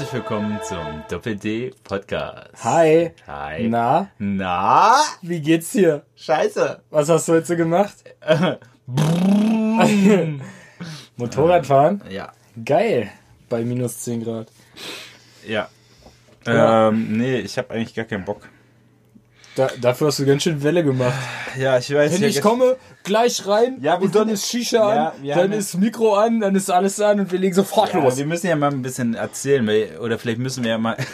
Herzlich willkommen zum Doppel-D Podcast. Hi. Hi. Na, Na? wie geht's dir? Scheiße. Was hast du heute gemacht? Motorradfahren? Ja. Geil. Bei minus 10 Grad. Ja. Ja. Ähm, nee, ich habe eigentlich gar keinen Bock. Da, dafür hast du ganz schön Welle gemacht. Ja, ich weiß. Wenn ja, ich komme, gleich rein Ja, und dann ist Shisha an, dann ist Mikro an, dann ist alles an und wir legen sofort los. wir müssen ja mal ein bisschen erzählen, oder vielleicht müssen wir ja mal.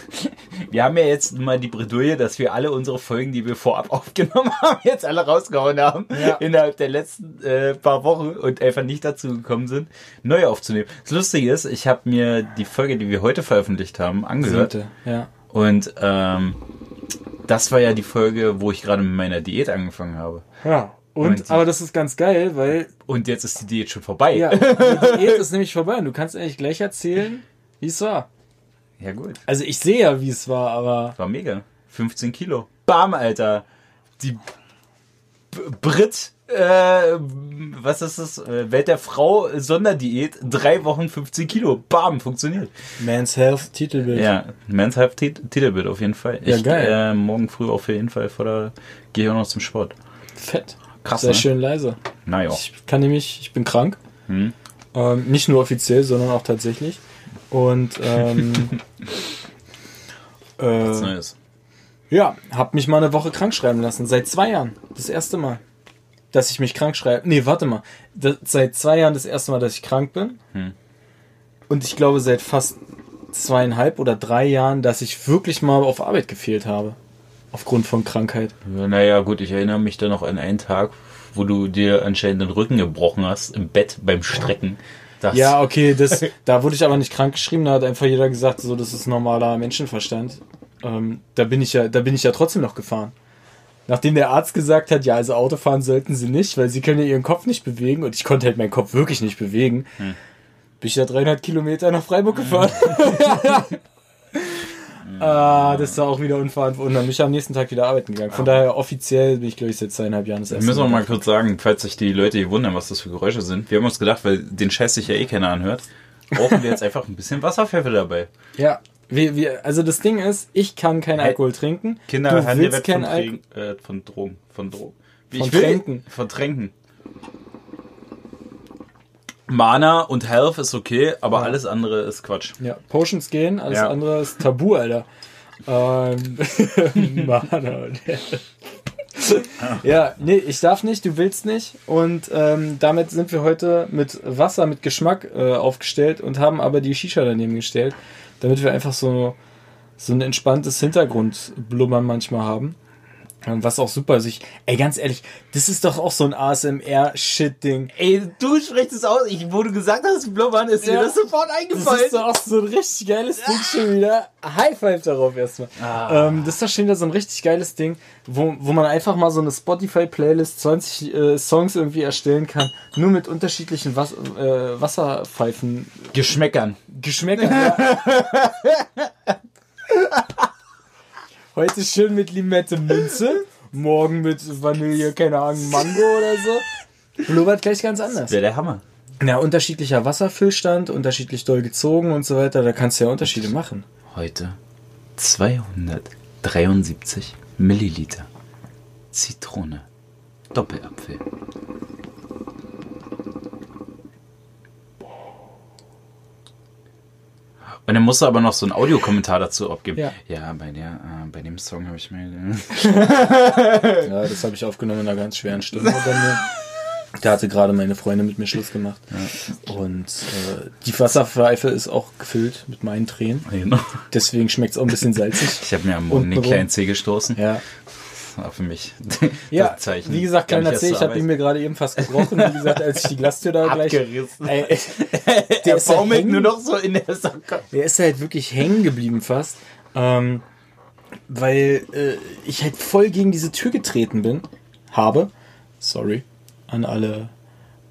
Wir haben ja jetzt mal die Bredouille, dass wir alle unsere Folgen, die wir vorab aufgenommen haben, jetzt alle rausgehauen haben, innerhalb der letzten äh, paar Wochen und einfach nicht dazu gekommen sind, neu aufzunehmen. Das Lustige ist, ich habe mir die Folge, die wir heute veröffentlicht haben, angehört. Siebte, Ja. Und ähm, das war ja die Folge, wo ich gerade mit meiner Diät angefangen habe. ja. Und, Und die- aber das ist ganz geil, weil Und jetzt ist die Diät schon vorbei. ja, die Diät ist nämlich vorbei und du kannst eigentlich gleich erzählen, wie es war. ja gut. Also ich sehe ja, wie es war, aber War mega. 15 Kilo. Bam, Alter. Die B Brit, äh, was ist das? Äh, Welt der Frau Sonderdiät. Drei Wochen 15 Kilo. Bam, funktioniert. Men's Health Titelbild. Ja, Men's Health Tit- Titelbild auf jeden Fall. Ja, ich, geil. Äh, morgen früh auf jeden Fall vor der, gehe ich auch noch zum Sport. Fett. Krass, Sehr ne? schön leise. Naja. Ich kann nämlich, ich bin krank. Hm. Ähm, nicht nur offiziell, sondern auch tatsächlich. Und ähm, äh, Neues. ja, hab mich mal eine Woche krank schreiben lassen. Seit zwei Jahren. Das erste Mal. Dass ich mich krank schreibe. Nee, warte mal. Das, seit zwei Jahren das erste Mal, dass ich krank bin. Hm. Und ich glaube seit fast zweieinhalb oder drei Jahren, dass ich wirklich mal auf Arbeit gefehlt habe. Aufgrund von Krankheit. Ja, Naja, gut, ich erinnere mich dann noch an einen Tag, wo du dir anscheinend den Rücken gebrochen hast, im Bett beim Strecken. Das, Ja, okay, das, da wurde ich aber nicht krank geschrieben, da hat einfach jeder gesagt, so, das ist normaler Menschenverstand. Ähm, da bin ich ja, da bin ich ja trotzdem noch gefahren. Nachdem der Arzt gesagt hat, ja, also Autofahren sollten sie nicht, weil sie können ja ihren Kopf nicht bewegen und ich konnte halt meinen Kopf wirklich nicht bewegen, Hm. bin ich ja 300 Kilometer nach Freiburg gefahren. ah, das war auch wieder unverantwortlich. Und dann bin ich am nächsten Tag wieder arbeiten gegangen. Von daher offiziell bin ich, glaube ich, seit zweieinhalb Jahren das Wir erste müssen auch Mal. mal kurz sagen, falls sich die Leute hier wundern, was das für Geräusche sind. Wir haben uns gedacht, weil den Scheiß sich ja eh keiner anhört, brauchen wir jetzt einfach ein bisschen Wasserpfeffer dabei. Ja, wir, wir, also das Ding ist, ich kann keinen Alkohol trinken. Kinder du haben dir willst keinen Alkohol. Äh, von Drogen. Von Drogen. Von ich will- Tränken. Von Tränken. Mana und Health ist okay, aber Ja. alles andere ist Quatsch. Ja, Potions gehen, alles Ja. andere ist Tabu, Alter. Ähm, Mann, Alter. ja, nee, ich darf nicht, du willst nicht. Und ähm, damit sind wir heute mit Wasser, mit Geschmack äh, aufgestellt und haben aber die Shisha daneben gestellt, damit wir einfach so, so ein entspanntes Hintergrundblubbern manchmal haben. Was auch super ist. Ich, ey, ganz ehrlich, das ist doch auch so ein ASMR-Shit-Ding. Ey, du sprichst es aus. Ich, wo du gesagt hast, Blubbern, ist Ja. sofort Das ist doch auch so ein richtig geiles Ding schon wieder. High Five darauf erstmal. Ah. Ähm, das ist doch schon wieder so ein richtig geiles Ding, wo, wo man einfach mal so eine Spotify-Playlist 20 äh, Songs irgendwie erstellen kann, nur mit unterschiedlichen Was äh, Wasserpfeifen Geschmäckern. Geschmäckern. Ja. Heute schön mit Limette Minze, morgen mit Vanille, keine Ahnung, Mango oder so. Blubbert gleich ganz anders. Wäre der Hammer. Ja, unterschiedlicher Wasserfüllstand, unterschiedlich doll gezogen und so weiter, da kannst du ja Unterschiede machen. Heute 273 Milliliter Zitrone. Doppelapfel. Und dann musst du aber noch so einen Audiokommentar dazu abgeben. Ja. ja bei, der, äh, bei dem Song habe ich mir. Ja, das habe ich aufgenommen in einer ganz schweren Stimme bei mir. Da hatte gerade meine Freundin mit mir Schluss gemacht. Und äh, die Wasserpfeife ist auch gefüllt mit meinen Tränen. Genau. Deswegen schmeckt es auch ein bisschen salzig. Ich habe mir am Morgen den kleinen Zeh gestoßen. Ja, Das war für mich ja das Zeichen. wie gesagt, kleiner C, ich habe ihn mir gerade eben fast gebrochen. Wie gesagt, als ich die Glastür da gleich... abgerissen. Ey, Der der ist, halt baumelt hängen, nur noch so in der Socke. der ist halt wirklich hängen geblieben fast. Ähm, weil äh, ich halt voll gegen diese Tür getreten bin. Habe. Sorry. An alle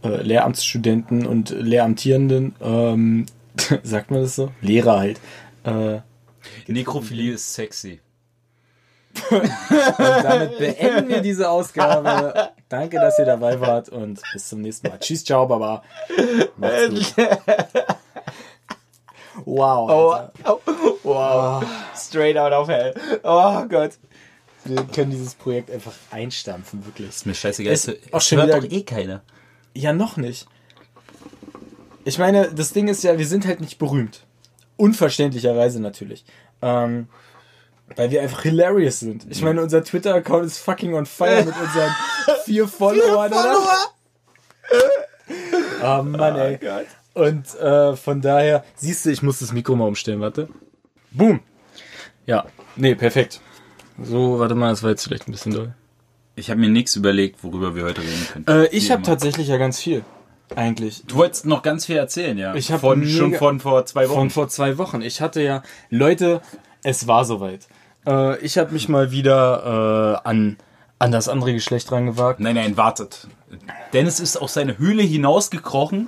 äh, Lehramtsstudenten und Lehramtierenden. Ähm, sagt man das so? Lehrer halt. Äh, Nekrophilie ist sexy. Und damit beenden wir diese Ausgabe. Danke, dass ihr dabei wart und bis zum nächsten Mal. Tschüss, ciao, baba. Macht's gut. Wow. Oh, Alter. oh, wow. Straight out of hell. Oh Gott. Wir können dieses Projekt einfach einstampfen, wirklich. Ist mir scheißegal. Ist Es auch schon hört wieder- doch eh keiner. Ja, noch nicht. Ich meine, das Ding ist ja, wir sind halt nicht berühmt. Unverständlicherweise natürlich. Ähm, weil wir einfach hilarious sind. Ich meine, unser Twitter-Account ist fucking on fire mit unseren vier Followern, oder? Oh Mann, ey. Gott. Und äh, von daher, siehst du, ich muss das Mikro mal umstellen, warte. Boom. Ja, nee, perfekt. So, warte mal, das war jetzt vielleicht ein bisschen doll. Ich habe mir nichts überlegt, worüber wir heute reden können. Äh, ich habe tatsächlich ja ganz viel. Eigentlich. Du wolltest noch ganz viel erzählen, ja. Ich hab von mega- schon von vor zwei Wochen. Von vor zwei Wochen. Ich hatte ja, Leute, es war soweit. Äh, ich habe mich mal wieder äh, an, an das andere Geschlecht rangewagt. Nein, nein, wartet. Dennis ist aus seiner Höhle hinausgekrochen,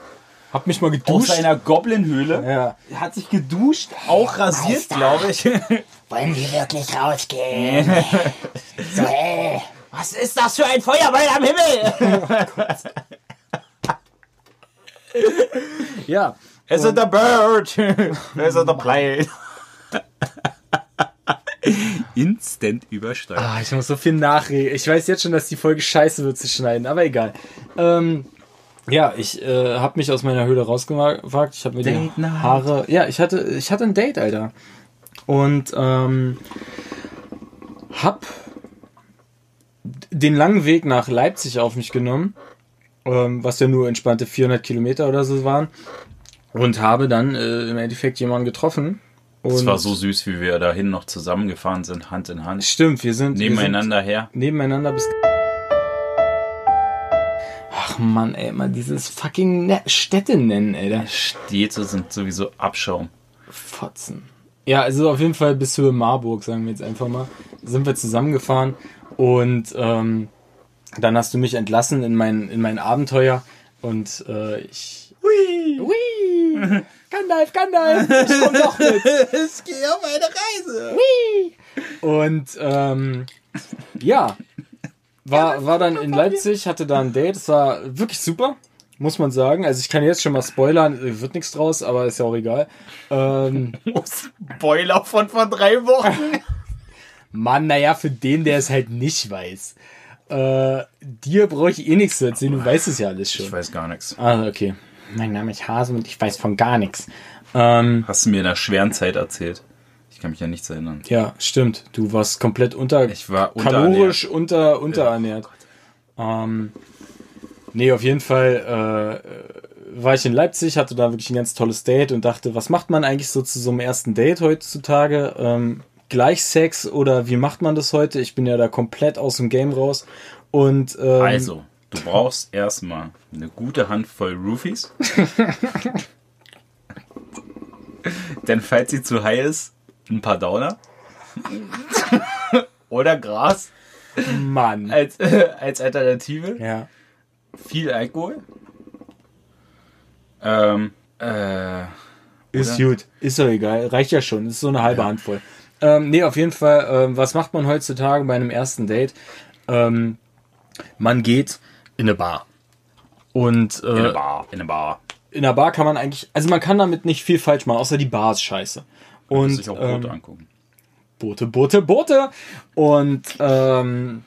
Hab mich mal aus geduscht. seiner Goblin-Höhle. ja. Hat sich geduscht, auch rasiert, glaube ich. Wollen wir wirklich rausgehen? so, ey. Was ist das für ein Feuerball am Himmel? ja. Es ist der Bird. Es ist der Plane. Instant übersteuert. Ah, ich muss so viel nachreden. Ich weiß jetzt schon, dass die Folge scheiße wird zu schneiden, aber egal. Ähm, ja, ich äh, habe mich aus meiner Höhle rausgewagt. Ich habe mir die Date Night. Haare. Ja, ich hatte, ich hatte ein Date, Alter. Und ähm, hab den langen Weg nach Leipzig auf mich genommen, ähm, was ja nur entspannte 400 Kilometer oder so waren. Und habe dann äh, im Endeffekt jemanden getroffen. Und Es war so süß, wie wir dahin noch zusammengefahren sind, Hand in Hand. Stimmt, wir sind wir Nebeneinander her. Sind nebeneinander bis. Ach Mann, ey, mal dieses fucking ne Städte nennen, ey. Städte sind sowieso Abschaum. Fotzen. Ja, also auf jeden Fall bis Höhe Marburg, sagen wir jetzt einfach mal, sind wir zusammengefahren und ähm, dann hast du mich entlassen in mein, in mein Abenteuer und äh, ich. Hui! Hui! Gandalf, Gandalf! Ich komm doch mit! Ich gehe auf eine Reise. Und ähm, ja, war, war dann in Leipzig, hatte da ein Date. Es war wirklich super, muss man sagen. Also ich kann jetzt schon mal spoilern, wird nichts draus, aber ist ja auch egal. Ähm, Spoiler von vor drei Wochen. Mann, naja, für den, der es halt nicht weiß. Äh, dir brauche ich eh nichts zu erzählen, du weißt es ja alles Ich schon. weiß gar nichts. Ah, okay. Mein Name ist Hase und ich weiß von gar nichts. Ähm, Hast du mir in einer schweren Zeit erzählt? Ich kann mich an nichts erinnern. ja, stimmt. Du warst komplett unter Ich war kalorisch unter, unterernährt. Ähm, nee, auf jeden Fall äh, war ich in Leipzig, hatte da wirklich ein ganz tolles Date und dachte, was macht man eigentlich so zu so einem ersten Date heutzutage? Ähm, gleich Sex oder wie macht man das heute? Ich bin ja da komplett aus dem Game raus. Und ähm, Also, du brauchst erstmal eine gute Handvoll Roofies. Dann, falls sie zu high ist, ein paar Downer. Oder Gras Mann. als, äh, als Alternative. Ja. Viel Alkohol. Ähm, äh, Ist gut. Ist doch egal. Reicht ja schon. Ist so eine halbe Handvoll. Ähm, nee, auf jeden Fall, ähm, was macht man heutzutage bei einem ersten Date? Ähm, man geht in eine Bar. Und äh, in eine Bar, in eine Bar. in einer Bar kann man eigentlich, also man kann damit nicht viel falsch machen, außer die Bar ist scheiße. Und Und sich auch Brot ähm, angucken. Boote, Boote, Boote. Und ähm,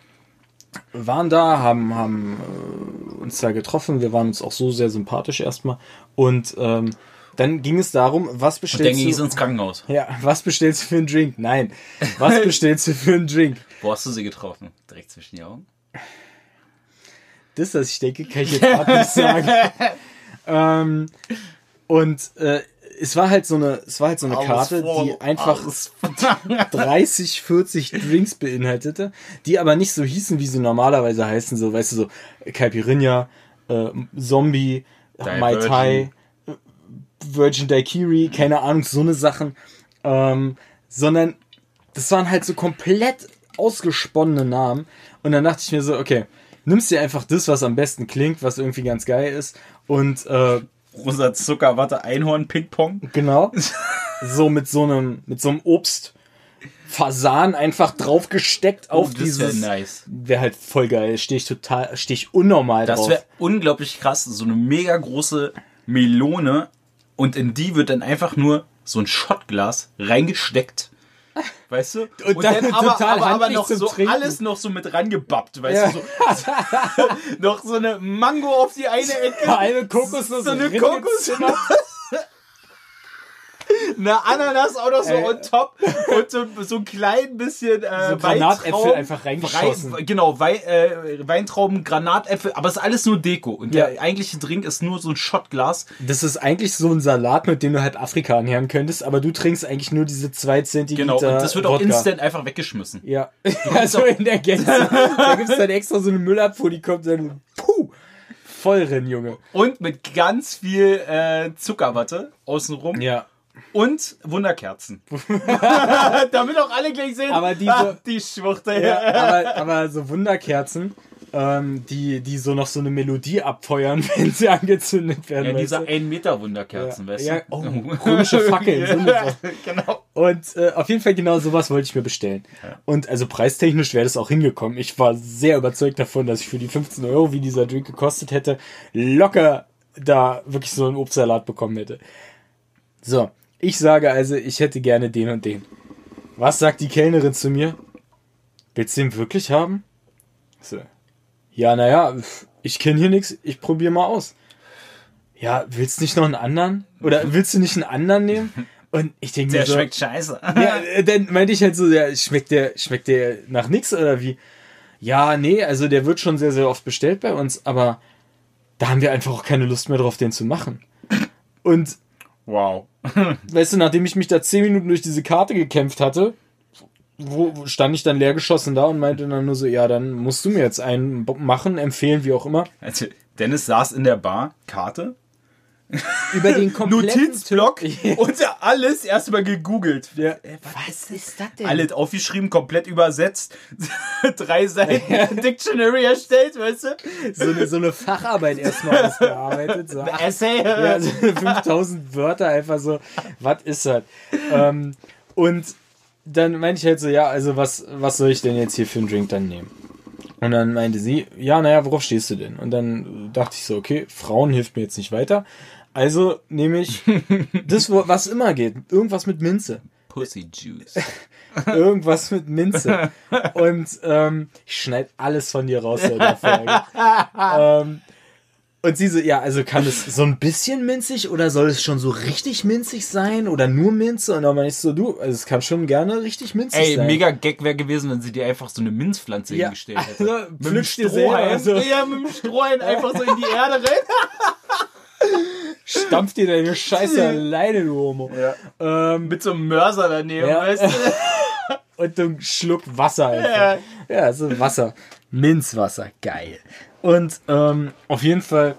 waren da, haben, haben äh, uns da getroffen. Wir waren uns auch so sehr sympathisch erstmal. Und ähm, dann ging es darum, was Und dann bestellst ging es du? ins Krankenhaus. Ja, was bestellst du für einen Drink? Nein, was bestellst du für einen Drink? Wo hast du sie getroffen? Direkt zwischen die Augen? Das, was ich denke, kann ich jetzt gerade nicht sagen. ähm, und äh, es war halt so eine, es war halt so eine Karte, die einfach 30, 40 Drinks beinhaltete, die aber nicht so hießen, wie sie normalerweise heißen, so, weißt du, so Caipirinha, äh, Zombie, Mai Virgin. Tai, Virgin Daiquiri, keine Ahnung, so eine Sachen, ähm, sondern das waren halt so komplett ausgesponnene Namen und dann dachte ich mir so, okay, nimmst dir einfach das, was am besten klingt, was irgendwie ganz geil ist und äh, Rosa Zuckerwatte, Einhorn, Ping-Pong. Genau. So mit so einem, mit so einem Obst. Fasan einfach draufgesteckt auf Oh, das wär dieses. nice. Wäre halt voll geil. Stehe ich total, stehe ich unnormal Das drauf. wäre unglaublich krass. So eine mega große Melone und in die wird dann einfach nur so ein Shotglas reingesteckt. Weißt du? Und dann total handlich noch zum so Trinken. alles noch so mit rangebappt, weißt Ja. du? So, noch so eine Mango auf die eine Ecke, Eine Kokosnuss so eine Kokosnuss. eine Ananas auch noch so Äh. on top und so, so ein klein bisschen äh, So Granatäpfel einfach reingeschossen. Wein, genau, Wei, äh, Weintrauben, Granatäpfel, aber es ist alles nur Deko. Und Ja. der eigentliche Drink ist nur so ein Shotglas. Das ist eigentlich so ein Salat, mit dem du halt Afrika ernähren könntest, aber du trinkst eigentlich nur diese 2 Zentiliter Genau, und das wird auch Wodka. instant einfach weggeschmissen. Ja, also in der Gänze. da gibt's dann extra so eine Müllabfuhr, die kommt dann, puh, voll drin, Junge. Und mit ganz viel äh, Zuckerwatte außenrum. Ja. Und Wunderkerzen. Damit auch alle gleich sehen, Aber diese- ah, die Schwuchte. ja aber, aber so Wunderkerzen, ähm, die, die so noch so eine Melodie abfeuern, wenn sie angezündet werden. Ja, weißt diese du? 1 Meter Wunderkerzen, ja, weißt ja, du? oh, römische Fackeln. So ja, genau. Und äh, auf jeden Fall genau sowas wollte ich mir bestellen. Und also preistechnisch wäre das auch hingekommen. Ich war sehr überzeugt davon, dass ich für die 15 Euro, wie dieser Drink gekostet hätte, locker da wirklich so einen Obstsalat bekommen hätte. So, ich sage also, ich hätte gerne den und den. Was sagt die Kellnerin zu mir? Willst du den wirklich haben? So. Ja, naja, ich kenne hier nichts, ich probiere mal aus. Ja, willst du nicht noch einen anderen? Oder willst du nicht einen anderen nehmen? Und ich denke mir Der so, schmeckt scheiße. ja, äh, dann meinte ich halt so, ja, schmeckt der, schmeckt der nach nix oder wie? Ja, nee, also der wird schon sehr, sehr oft bestellt bei uns, aber da haben wir einfach auch keine Lust mehr drauf, den zu machen. Und Wow. weißt du, nachdem ich mich da zehn Minuten durch diese Karte gekämpft hatte, wo, stand ich dann leergeschossen da und meinte dann nur so, ja, dann musst du mir jetzt einen machen, empfehlen, wie auch immer. Also, Dennis saß in der Bar, Karte, Über den kompletten Notizblock und alles erstmal gegoogelt. Ja. Was ist das denn? Alles aufgeschrieben, komplett übersetzt. Drei Seiten Dictionary erstellt, weißt du? so eine, so eine Facharbeit erstmal ausgearbeitet. So, ach, Essay. Ja, so 5000 Wörter einfach so, was ist das? Ähm, und dann meinte ich halt so, ja, also was, was soll ich denn jetzt hier für einen Drink dann nehmen? Und dann meinte sie, ja, naja, worauf stehst du denn? Und dann dachte ich so, okay, Frauen hilft mir jetzt nicht weiter. Also nehme ich das, was immer geht. Irgendwas mit Minze. Pussy Juice. Irgendwas mit Minze. Und ähm, ich schneide alles von dir raus in der Folge. ähm, und sie so, ja, also kann es so ein bisschen minzig oder soll es schon so richtig minzig sein oder nur Minze? Und dann meine ich so, du, also es kann schon gerne richtig minzig Ey, sein. mega Gag wäre gewesen, wenn sie dir einfach so eine Minzpflanze Ja, hingestellt hätte. also, Mit dem dir selber, Strohhalm. also. Ja, mit dem Strohhalm einfach so in die Erde rein. Stampf dir deine Scheiße alleine, du Homo. Ähm, Mit so einem Mörser daneben, Ja. weißt du? und einen Schluck Wasser einfach. Ja, so Wasser. Minzwasser, geil. Und ähm, auf jeden Fall,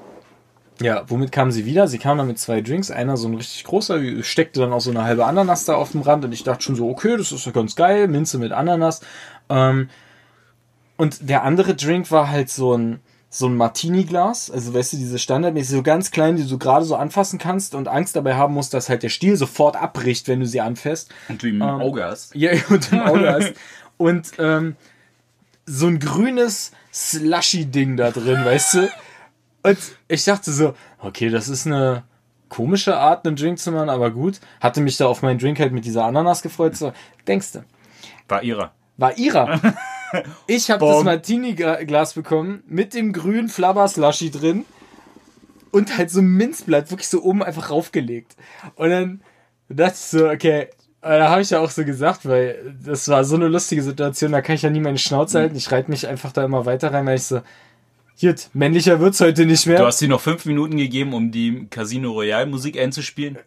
ja, womit kam sie wieder? Sie kam dann mit zwei Drinks. Einer so ein richtig großer, steckte dann auch so eine halbe Ananas da auf dem Rand und ich dachte schon so, okay, das ist ja ganz geil, Minze mit Ananas. Ähm, und der andere Drink war halt so ein so ein Martini-Glas, also weißt du, diese standardmäßig so ganz klein, die du gerade so anfassen kannst und Angst dabei haben musst, dass halt der Stiel sofort abbricht, wenn du sie anfasst. Und du ihm im Auge hast. Ja, und im Auge hast. Und ähm, so ein grünes Slushy-Ding da drin, weißt du? Und ich dachte so, okay, das ist eine komische Art, einen Drink zu machen, aber gut. Hatte mich da auf meinen Drink halt mit dieser Ananas gefreut. So, denkst du, War ihrer. war ihrer. Ich habe das. Martini-Glas bekommen mit dem grünen Flabber-Slushy drin und halt so ein Minzblatt wirklich so oben einfach raufgelegt. Und dann dachte ich so, okay, äh, da habe ich ja auch so gesagt, weil das war so eine lustige Situation, da kann ich ja nie meine Schnauze halten. Ich reite mich einfach da immer weiter rein, weil ich so, gut, männlicher wird's heute nicht mehr. Du hast dir noch fünf Minuten gegeben, um die Casino Royale Musik einzuspielen.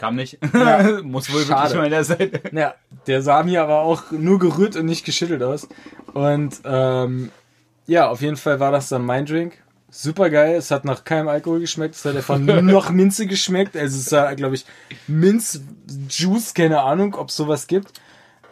Kam nicht. Muss wohl Schade. wirklich meiner Seite. Ja, der sah mir aber auch nur gerührt und nicht geschüttelt aus. Und ähm, ja, auf jeden Fall war das dann mein Drink. Super geil. Es hat nach keinem Alkohol geschmeckt. Es hat einfach nur noch Minze geschmeckt. Also es war, glaube ich, Minzjuice, keine Ahnung, ob es sowas gibt.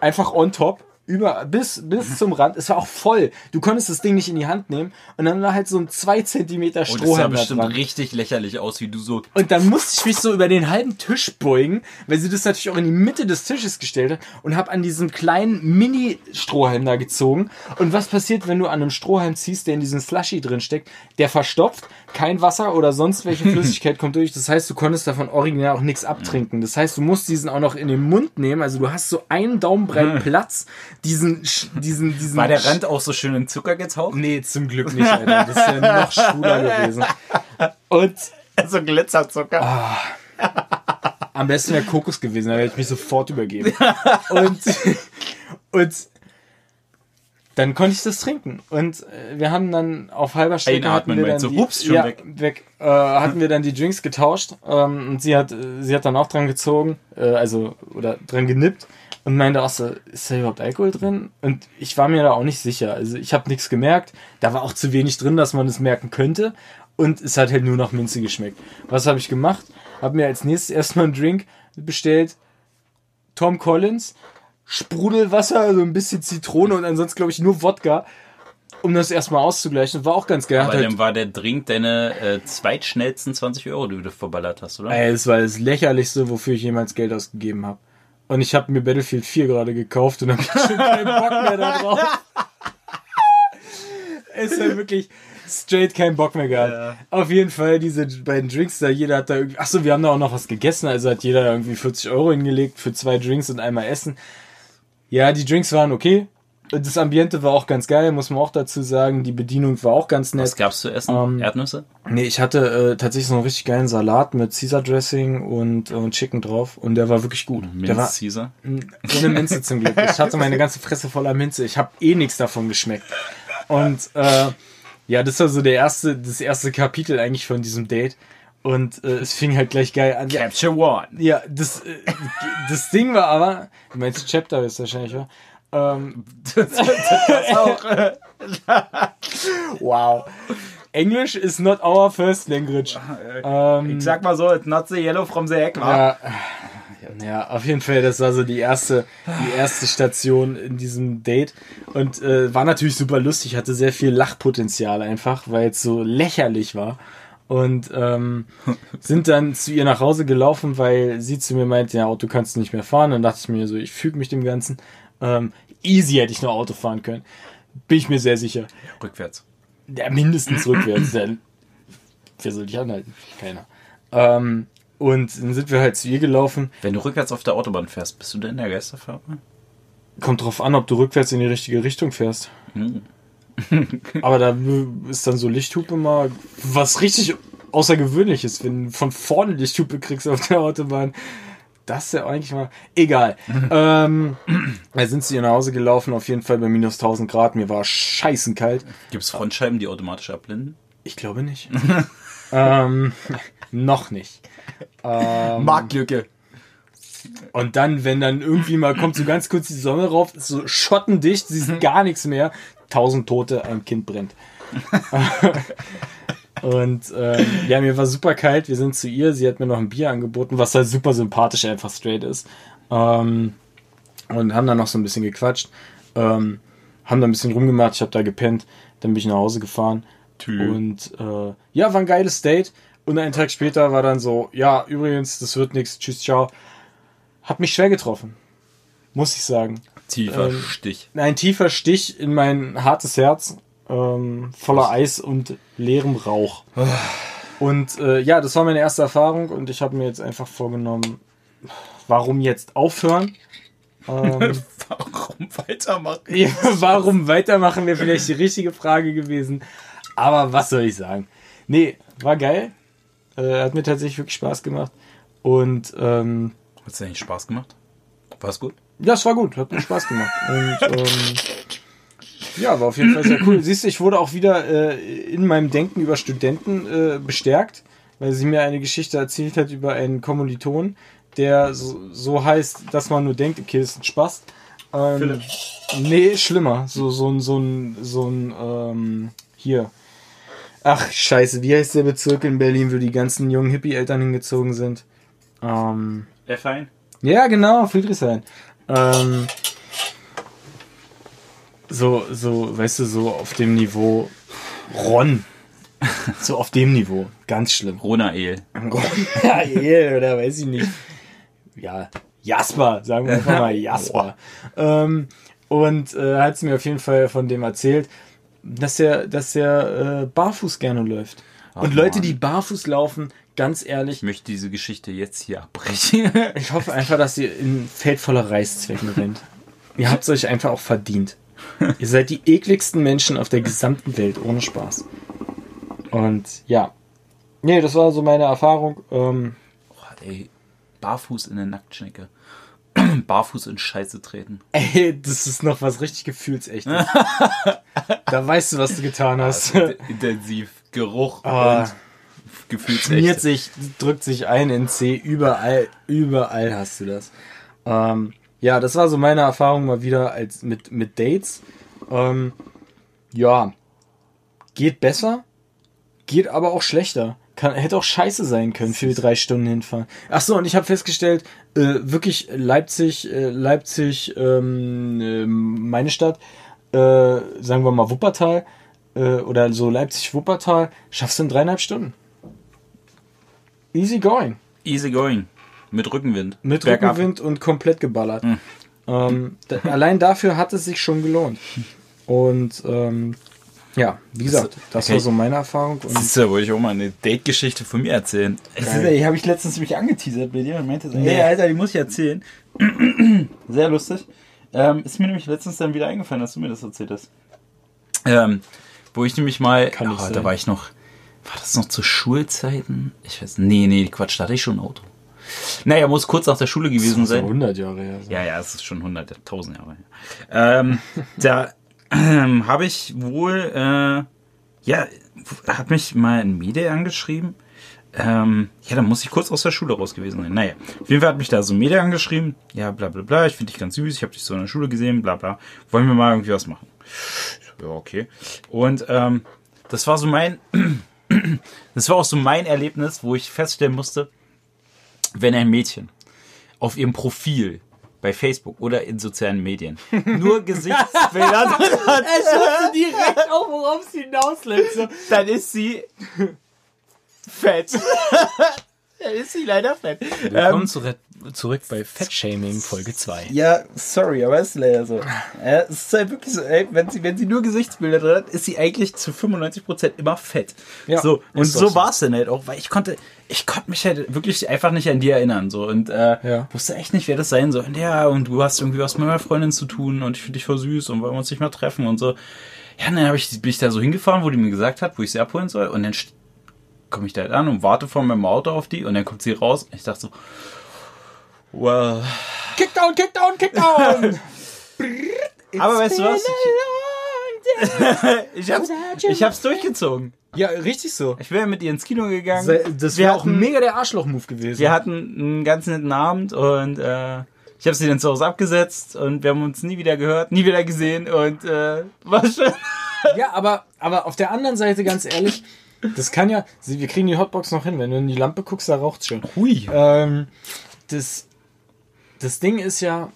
Einfach on top. Über, bis, bis zum Rand. Es war auch voll. Du konntest das Ding nicht in die Hand nehmen. Und dann war halt so ein 2 Zentimeter Und es sah Strohhalm bestimmt dran. richtig lächerlich aus, wie du so. Und dann musste ich mich so über den halben Tisch beugen, weil sie das natürlich auch in die Mitte des Tisches gestellt hat und habe an diesem kleinen Mini-Strohhalm da gezogen. Und was passiert, wenn du an einem Strohhalm ziehst, der in diesem Slushy drin steckt? Der verstopft, kein Wasser oder sonst welche Flüssigkeit kommt durch. Das heißt, du konntest davon original auch nichts abtrinken. Das heißt, du musst diesen auch noch in den Mund nehmen. Also du hast so einen Daumenbreit Platz, diesen, diesen, diesen. War der Rand auch so schön in Zucker getaucht? Nee, zum Glück nicht, Alter. Das ist ja noch schwuler gewesen. Und So Glitzerzucker. Am besten wäre Kokos gewesen, da hätte ich mich sofort übergeben. und, und dann konnte ich das trinken. Und äh, wir haben dann auf halber Strecke hatten Einatmen, wir dann die, Hups, schon ja, weg. Äh, hatten wir dann die Drinks getauscht ähm, und sie hat, äh, sie hat dann auch dran gezogen, äh, also oder dran genippt und meinte auch so, ist da überhaupt Alkohol drin? Und ich war mir da auch nicht sicher. Also ich habe nichts gemerkt. Da war auch zu wenig drin, dass man es merken könnte. Und es hat halt nur nach Minze geschmeckt. Was habe ich gemacht? Habe mir als nächstes erstmal einen Drink bestellt. Tom Collins, Sprudelwasser, also ein bisschen Zitrone und ansonsten glaube ich nur Wodka, um das erstmal auszugleichen. War auch ganz geil. Aber halt, dann war der Drink deine äh, zweitschnellsten 20 Euro, die du verballert hast, oder? ey, es war das lächerlichste, wofür ich jemals Geld ausgegeben habe. Und ich habe mir Battlefield 4 gerade gekauft und habe schon keinen Bock mehr darauf. es war wirklich straight keinen Bock mehr gehabt. Auf jeden Fall diese beiden Drinks da, jeder hat da irgendwie, achso, wir haben da auch noch was gegessen, also hat jeder irgendwie 40 Euro hingelegt für zwei Drinks und einmal Essen. Ja, die Drinks waren okay. Das Ambiente war auch ganz geil, muss man auch dazu sagen. Die Bedienung war auch ganz nett. Was gab's zu essen? Ähm, Erdnüsse? Nee, ich hatte äh, tatsächlich so einen richtig geilen Salat mit Caesar Dressing und, und Chicken drauf und der war wirklich gut. Der war Minz Caesar? ohne Minze zum Glück. Ich hatte meine ganze Fresse voller Minze. Ich habe eh nichts davon geschmeckt. Und äh, ja, das war so der erste, das erste Kapitel eigentlich von diesem Date. Und äh, es fing halt gleich geil an. Ja, Capture One. ja das, äh, das Ding war aber, du meinst Chapter ist wahrscheinlich, oder? Ähm, wow. Englisch is not our first language. Ähm, Ich sag mal so, it's not the yellow from the egg, wa? ja, ja, auf jeden Fall, das war so die erste, die erste Station in diesem Date und äh, war natürlich super lustig, hatte sehr viel Lachpotenzial einfach, weil es so lächerlich war und ähm, sind dann zu ihr nach Hause gelaufen, weil sie zu mir meinte, ja, Auto kannst du nicht mehr fahren. Dann dachte ich mir so, ich füge mich dem Ganzen. Ähm, easy hätte ich noch Auto fahren können. Bin ich mir sehr sicher. Rückwärts. Ja, mindestens rückwärts. Denn wer soll dich anhalten? Keiner. Ähm, und dann sind wir halt zu ihr gelaufen. Wenn du rückwärts auf der Autobahn fährst, bist du denn der Geisterfahrer? Kommt drauf an, ob du rückwärts in die richtige Richtung fährst. Hm. Aber da ist dann so Lichthupe mal was richtig Außergewöhnliches, wenn du von vorne Lichthupe kriegst auf der Autobahn. Das ist ja eigentlich mal egal. ähm, da sind sie nach Hause gelaufen, auf jeden Fall bei minus 1000 Grad. Mir war scheißen kalt. Gibt's Frontscheiben, die automatisch abblenden? Ich glaube nicht. ähm, noch nicht. Ähm, Marktlücke. Und dann, wenn dann irgendwie mal kommt so ganz kurz die Sonne rauf, ist so schottendicht, siehst gar nichts mehr. Tausend Tote, ein Kind brennt. Und ähm, ja, mir war super kalt. Wir sind zu ihr. Sie hat mir noch ein Bier angeboten, was halt super sympathisch einfach straight ist. Ähm, und haben dann noch so ein bisschen gequatscht. Ähm, haben da ein bisschen rumgemacht. Ich habe da gepennt. Dann bin ich nach Hause gefahren. Tü. Und äh, ja, war ein geiles Date. Und einen Tag später war dann so, ja, übrigens, das wird nichts. Tschüss, ciao. Hat mich schwer getroffen. Muss ich sagen. Tiefer ähm, Stich. Ein tiefer Stich in mein hartes Herz. Ähm, voller Eis und leerem Rauch. Und äh, ja, das war meine erste Erfahrung und ich habe mir jetzt einfach vorgenommen, warum jetzt aufhören? Ähm, Warum weitermachen? ja, warum weitermachen wäre vielleicht die richtige Frage gewesen. Aber was soll ich sagen? Nee, war geil. Äh, hat mir tatsächlich wirklich Spaß gemacht. Und ähm, Hat es dir nicht Spaß gemacht? War's gut? Ja, es war gut, hat mir Spaß gemacht. Und ähm, ja, war auf jeden Fall sehr cool. Siehst du, ich wurde auch wieder äh, in meinem Denken über Studenten äh, bestärkt, weil sie mir eine Geschichte erzählt hat über einen Kommiliton, der so, so heißt, dass man nur denkt, okay, das ist ein Spaß. Ähm, nee, schlimmer. So, so ein, so ein, so ein, ähm, hier. Ach, scheiße, wie heißt der Bezirk in Berlin, wo die ganzen jungen Hippie-Eltern hingezogen sind? Ähm, Wäre fein. ja, genau, Friedrichshain. Ähm, so, so, weißt du, so auf dem Niveau Ron. So auf dem Niveau. Ganz schlimm. Ronael. ja, yeah, oder weiß ich nicht. Ja, Jasper, sagen wir einfach mal Jasper. ähm, und äh, hat sie mir auf jeden Fall von dem erzählt, dass er, dass er äh, barfuß gerne läuft. Und Leute, die barfuß laufen, ganz ehrlich, Ich möchte diese Geschichte jetzt hier abbrechen. ich hoffe einfach, dass ihr in Feld voller Reißzwecken rennt. ihr habt es euch einfach auch verdient. ihr seid die ekligsten Menschen auf der gesamten Welt, ohne Spaß. Und ja. Nee, das war so meine Erfahrung. Ähm, Boah, ey, barfuß in der Nacktschnecke. barfuß in Scheiße treten. ey, das ist noch was richtig Gefühlsechtes. da weißt du, was du getan hast. Intensiv. Geruch Ah. und schmiert sich, drückt sich ein in C, überall, überall hast du das. Ähm, ja, das war so meine Erfahrung mal wieder als mit, mit Dates. Ähm, ja, geht besser, geht aber auch schlechter. Kann, hätte auch scheiße sein können für die drei Stunden hinfahren. Ach so, und ich habe festgestellt, äh, wirklich Leipzig, äh, Leipzig, ähm, äh, meine Stadt, äh, sagen wir mal Wuppertal, äh, oder so Leipzig-Wuppertal, schaffst du in dreieinhalb Stunden. Easy going. Easy going. Mit Rückenwind. Mit Bergab. Rückenwind und komplett geballert. Ähm, da, allein dafür hat es sich schon gelohnt. Und ähm, ja, wie gesagt, das okay. war so meine Erfahrung. Und Siehst du, wollte ich auch mal eine Date-Geschichte von mir erzählen. Die habe ich letztens nämlich angeteasert bei dir und meinte Nee. hey, Alter, die muss ich erzählen. Sehr lustig. Ähm, ist mir nämlich letztens dann wieder eingefallen, dass du mir das erzählt hast. Ähm, wo ich nämlich mal, Kann nicht oh, da war ich noch, war das noch zu Schulzeiten? Ich weiß, nee, nee, Quatsch, da hatte ich schon ein Auto. Naja, muss kurz nach der Schule gewesen so sein. 100 Jahre her. Ja, ja, es ist schon 100, 1000 Jahre her. Ähm, da ähm, habe ich wohl, äh, ja, hat mich mal ein Mädel angeschrieben. Ähm, ja, da muss ich kurz aus der Schule raus gewesen sein. Naja, auf jeden Fall hat mich da so ein Mädel angeschrieben. Ja, bla bla bla, ich finde dich ganz süß, ich habe dich so in der Schule gesehen, bla bla. Wollen wir mal irgendwie was machen? Ja, okay. Und ähm, das war so mein, das war auch so mein Erlebnis, wo ich feststellen musste, wenn ein Mädchen auf ihrem Profil bei Facebook oder in sozialen Medien nur Gesichtsbilder hat, wusste direkt auch, worauf es hinausläuft. Dann ist sie fett. dann ist sie leider fett. Willkommen zurück, zurück bei Fettshaming Folge 2. Ja, sorry, aber es ist leider so. Ja, es ist halt wirklich so, ey, wenn sie, wenn sie nur Gesichtsbilder drin hat, ist sie eigentlich zu 95% immer fett. Ja, so, und so so. war es dann halt auch, weil ich konnte, ich konnte mich halt wirklich einfach nicht an die erinnern. So, und äh, Ja. wusste echt nicht, wer das sein soll. Und ja, und du hast irgendwie was mit meiner Freundin zu tun und ich finde dich voll süß und wollen wir uns nicht mal treffen und so. Ja, und dann hab ich, bin ich da so hingefahren, wo die mir gesagt hat, wo ich sie abholen soll. Und dann komme ich da halt an und warte vor meinem Auto auf die und dann kommt sie raus. Und ich dachte so, well, Kickdown, Kickdown, Kickdown! Aber weißt du was? Ich hab's, ich hab's durchgezogen. ja, richtig so. Ich wäre mit ihr ins Kino gegangen. Das wäre auch mega der Arschloch-Move gewesen. Wir hatten einen ganz netten Abend und äh, ich habe sie dann zu Hause abgesetzt und wir haben uns nie wieder gehört, nie wieder gesehen und äh, war schön. Ja, aber, aber auf der anderen Seite, ganz ehrlich, das kann ja, wir kriegen die Hotbox noch hin. Wenn du in die Lampe guckst, da raucht's schon. Hui. Ähm, das, das Ding ist ja,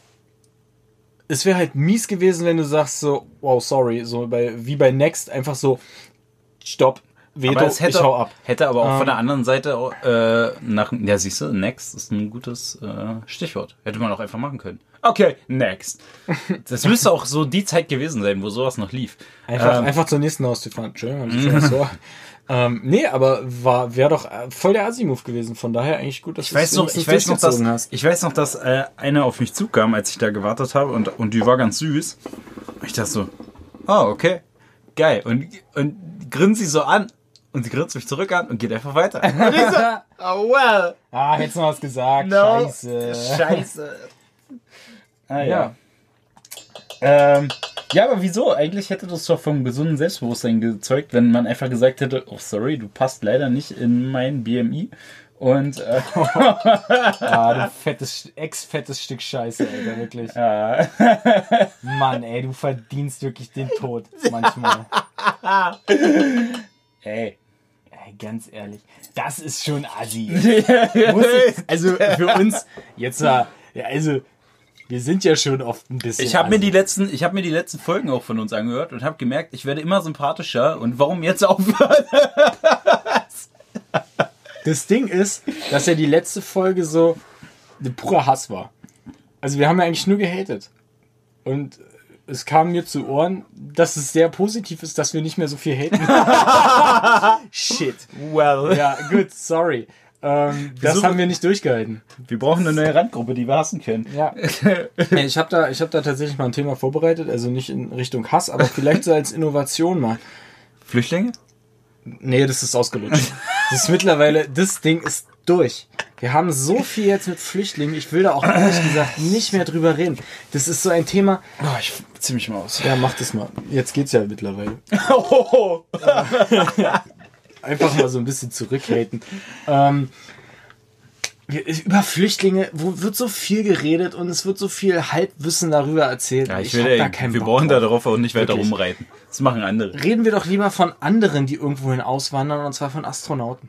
es wäre halt mies gewesen, wenn du sagst so, wow, sorry, so bei, wie bei Next, einfach so, stopp, Veto, Aber es hätte, ich hau ab. hätte aber auch Ähm. von der anderen Seite äh, nach, ja siehst du, next ist ein gutes äh, Stichwort. Hätte man auch einfach machen können. Okay, next. Das müsste auch so die Zeit gewesen sein, wo sowas noch lief. Einfach, Ähm, einfach zur nächsten Haustür fahren. Ist so. Ähm, nee, aber war, wäre doch äh, voll der Asi-Move gewesen. Von daher eigentlich gut, dass Ich weiß noch, ich weiß noch, dass, ich weiß noch, dass äh, eine auf mich zukam, als ich da gewartet habe und, und die war ganz süß. Und ich dachte so, oh, okay, geil. Und, und grinst sie so an und sie grinst mich zurück an und geht einfach weiter. Und ich so, oh well, Ah, hättest noch was gesagt. no, Scheiße. scheiße. Ah ja. Ja. Ähm, ja, aber wieso? Eigentlich hätte das doch vom gesunden Selbstbewusstsein gezeugt, wenn man einfach gesagt hätte, oh sorry, du passt leider nicht in mein BMI. Und äh, Ah, du fettes, ex-fettes Stück Scheiße, Alter, wirklich. äh, Mann, ey, du verdienst wirklich den Tod manchmal. ey. Ey, ganz ehrlich, das ist schon assi. Also für uns, jetzt war, ja, also, wir sind ja schon oft ein bisschen. Ich habe mir assi. die letzten, ich habe mir die letzten Folgen auch von uns angehört und habe gemerkt, ich werde immer sympathischer. Und warum jetzt aufhören? Das Ding ist, dass ja die letzte Folge so ein purer Hass war. Also wir haben ja eigentlich nur gehatet. Und es kam mir zu Ohren, dass es sehr positiv ist, dass wir nicht mehr so viel haten. Shit. Well. Ja, gut, sorry. Ähm, das haben wir nicht durchgehalten. Wir brauchen eine neue Randgruppe, die wir hassen können. Ja. Ich habe da, ich hab da tatsächlich mal ein Thema vorbereitet, also nicht in Richtung Hass, aber vielleicht so als Innovation mal. Flüchtlinge? Nee, das ist ausgelutscht. Das ist mittlerweile, das Ding ist durch. Wir haben so viel jetzt mit Flüchtlingen, ich will da auch ehrlich gesagt nicht mehr drüber reden. Das ist so ein Thema. Oh, ich zieh mich mal aus. Ja, mach das mal. Jetzt geht's ja mittlerweile. Oh, Einfach mal so ein bisschen zurückhaten. Ähm, über Flüchtlinge, wo wird so viel geredet und es wird so viel Halbwissen darüber erzählt. ja, ich, hab will, da ey, keinen wir Bock brauchen drauf. da darauf auch nicht weiter Wirklich. rumreiten. Das machen andere. Reden wir doch lieber von anderen, die irgendwohin auswandern, und zwar von Astronauten.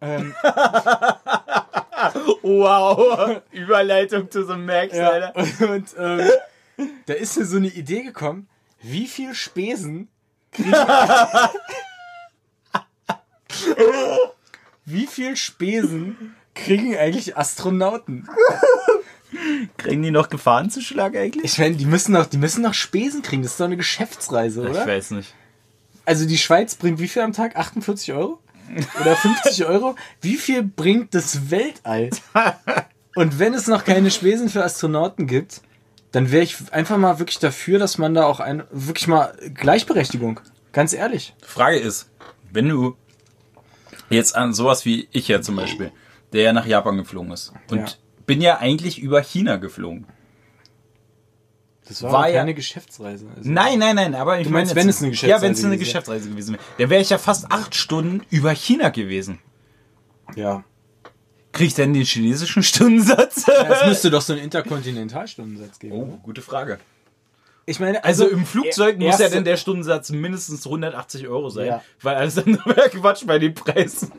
Ähm, Wow, Überleitung zu so Max, ja, und ähm, da ist mir so eine Idee gekommen, wie viel Spesen kriegen... wie viel Spesen kriegen eigentlich Astronauten? Kriegen die noch Gefahrenzuschlag eigentlich? Ich meine, die müssen noch, die müssen noch Spesen kriegen. Das ist doch eine Geschäftsreise, Ich oder? weiß nicht. Also die Schweiz bringt wie viel am Tag? 48 Euro? Oder 50 Euro? Wie viel bringt das Weltall? Und wenn es noch keine Spesen für Astronauten gibt, dann wäre ich einfach mal wirklich dafür, dass man da auch ein, wirklich mal Gleichberechtigung. Ganz ehrlich. Frage ist, wenn du jetzt an sowas wie ich ja zum Beispiel, der ja nach Japan geflogen ist und Ja. bin ja eigentlich über China geflogen. Das war, War ja- keine Geschäftsreise. Also Nein, nein, nein, aber ich Du meinst, meine wenn es eine Ja, Geschäftsreise wenn es eine gewesen wäre. Geschäftsreise gewesen wäre. Dann wäre ich ja fast acht Stunden über China gewesen. Ja. Krieg ich denn den chinesischen Stundensatz? Es müsste doch so einen Interkontinentalstundensatz geben. Oh, gute Frage. Ich meine, Also, im Flugzeug muss ja denn der Stundensatz mindestens 180 Euro sein, Ja. weil alles andere wäre Quatsch bei den Preisen.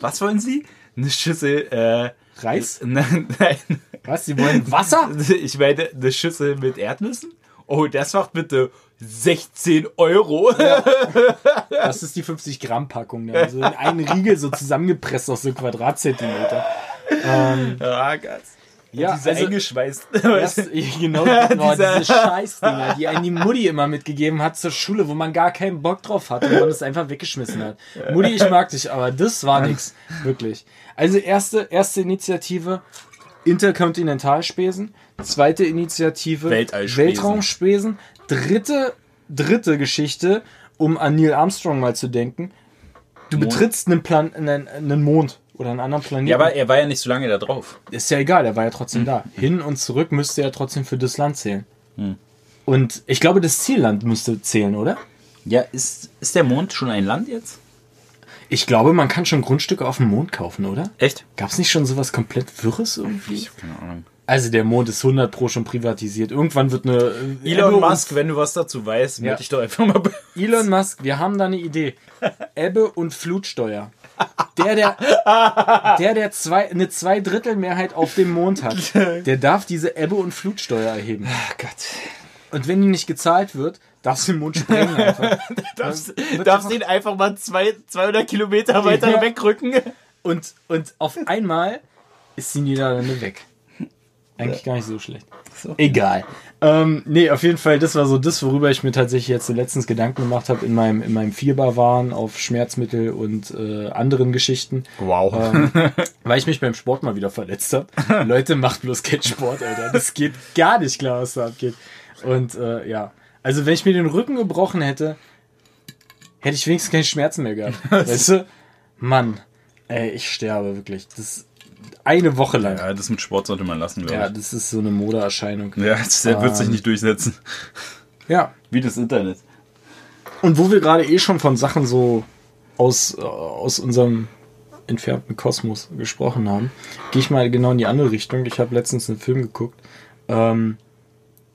Was wollen Sie? Eine Schüssel, äh, Reis? Nein, nein. Was? Sie wollen Wasser? Ich meine, eine Schüssel mit Erdnüssen? Oh, das macht bitte 16 Euro. Das ist die 50 Gramm Packung. Da. Also in einen Riegel so zusammengepresst aus so Quadratzentimeter. Ähm, Ja, ganz. Ja, Diese also, eingeschweißt. das, genau, genau diese Scheißdinger, die einen die Mutti immer mitgegeben hat zur Schule, wo man gar keinen Bock drauf hatte und man es einfach weggeschmissen hat. Mutti, ich mag dich, aber das war nix. Wirklich. Also erste, erste Initiative, Interkontinentalspesen. Zweite Initiative. Weltraumspesen. Dritte, dritte Geschichte, um an Neil Armstrong mal zu denken. Du Mond. betrittst einen, Plan einen, einen Mond oder einen anderen Planeten. Ja, aber er war ja nicht so lange da drauf. Ist ja egal, er war ja trotzdem da. Hin und zurück müsste er trotzdem für das Land zählen. Und ich glaube, das Zielland müsste zählen, oder? Ja, ist, ist der Mond schon ein Land jetzt? Ich glaube, man kann schon Grundstücke auf dem Mond kaufen, oder? Echt? Gab es nicht schon sowas komplett Wirres irgendwie? Keine Ahnung. Also der Mond ist 100 pro schon privatisiert. Irgendwann wird eine... äh, Elon Ebbe Musk, wenn du was dazu weißt, Ja. melde dich doch einfach mal bei Elon Musk, wir haben da eine Idee. Ebbe- und Flutsteuer. Der, der, der, der zwei, eine Zweidrittelmehrheit auf dem Mond hat, der darf diese Ebbe- und Flutsteuer erheben. Ach Gott. Und wenn die nicht gezahlt wird, darfst du den Mond sprengen einfach. Darfst, darfst einfach- ihn einfach mal zwei, 200 Kilometer weiter Ja. wegrücken. Und, und auf einmal ist die Niederlande weg. Eigentlich gar nicht so schlecht. Egal. Ähm, nee, auf jeden Fall, das war so das, worüber ich mir tatsächlich jetzt so letztens Gedanken gemacht habe in meinem, in meinem Vierbar-Wahn auf Schmerzmittel und äh, anderen Geschichten. Wow. Ähm, weil ich mich beim Sport mal wieder verletzt habe. Leute, macht bloß keinen Sport, Alter. Das geht gar nicht klar, was da abgeht. Und äh, ja, also wenn ich mir den Rücken gebrochen hätte, hätte ich wenigstens keine Schmerzen mehr gehabt. weißt du? Mann, ey, ich sterbe wirklich. Das ist eine Woche lang. Ja, das mit Sport sollte man lassen, Ja, glaube das ist so eine Modeerscheinung. ich. Ja, das, der wird sich Ähm. nicht durchsetzen. Ja. Wie das Internet. Und wo wir gerade eh schon von Sachen so aus, äh, aus unserem entfernten Kosmos gesprochen haben, gehe ich mal genau in die andere Richtung. Ich habe letztens einen Film geguckt. Ähm,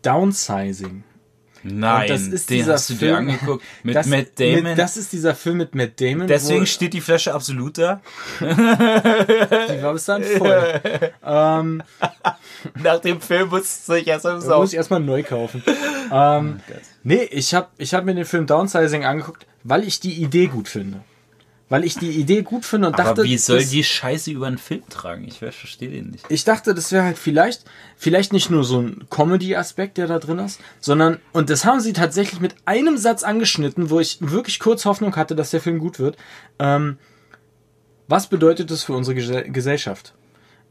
Downsizing. Nein, das ist den dieser hast du dir Film- angeguckt. Mit das, Matt Damon. Mit, das ist dieser Film mit Matt Damon. Deswegen wo, steht die Flasche absolut da. die war bis dann voll. ähm, Nach dem Film musst du dich muss ich erstmal neu kaufen. ähm, nee, ich habe ich hab mir den Film Downsizing angeguckt, weil ich die Idee gut finde. Weil ich die Idee gut finde und Aber dachte, wie soll das- die Scheiße über einen Film tragen? Ich verstehe den nicht. ich dachte, das wäre halt vielleicht, vielleicht nicht nur so ein Comedy-Aspekt, der da drin ist, sondern, und das haben sie tatsächlich mit einem Satz angeschnitten, wo ich wirklich kurz Hoffnung hatte, dass der Film gut wird. Ähm, was bedeutet das für unsere Gese- Gesellschaft?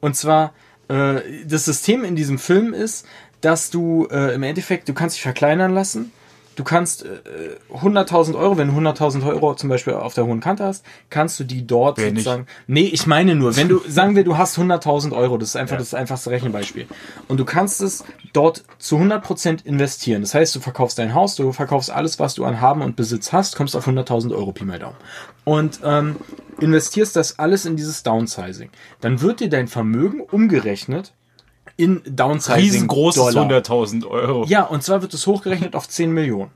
Und zwar, äh, das System in diesem Film ist, dass du äh, im Endeffekt, du kannst dich verkleinern lassen. Du kannst äh, 100.000 Euro, wenn du 100.000 Euro zum Beispiel auf der hohen Kante hast, kannst du die dort Wer nicht? sozusagen. Nee, ich meine nur, wenn du, sagen wir, du hast 100.000 Euro, das ist einfach das einfachste Rechenbeispiel. Und du kannst es dort zu 100% investieren. Das heißt, du verkaufst dein Haus, du verkaufst alles, was du an Haben und Besitz hast, kommst auf 100.000 Euro Pi mal Daumen. Und ähm, investierst das alles in dieses Downsizing. Dann wird dir dein Vermögen umgerechnet in Downsizing. Riesengroßes Dollar. 100.000 Euro. Ja, und zwar wird es hochgerechnet auf 10 Millionen.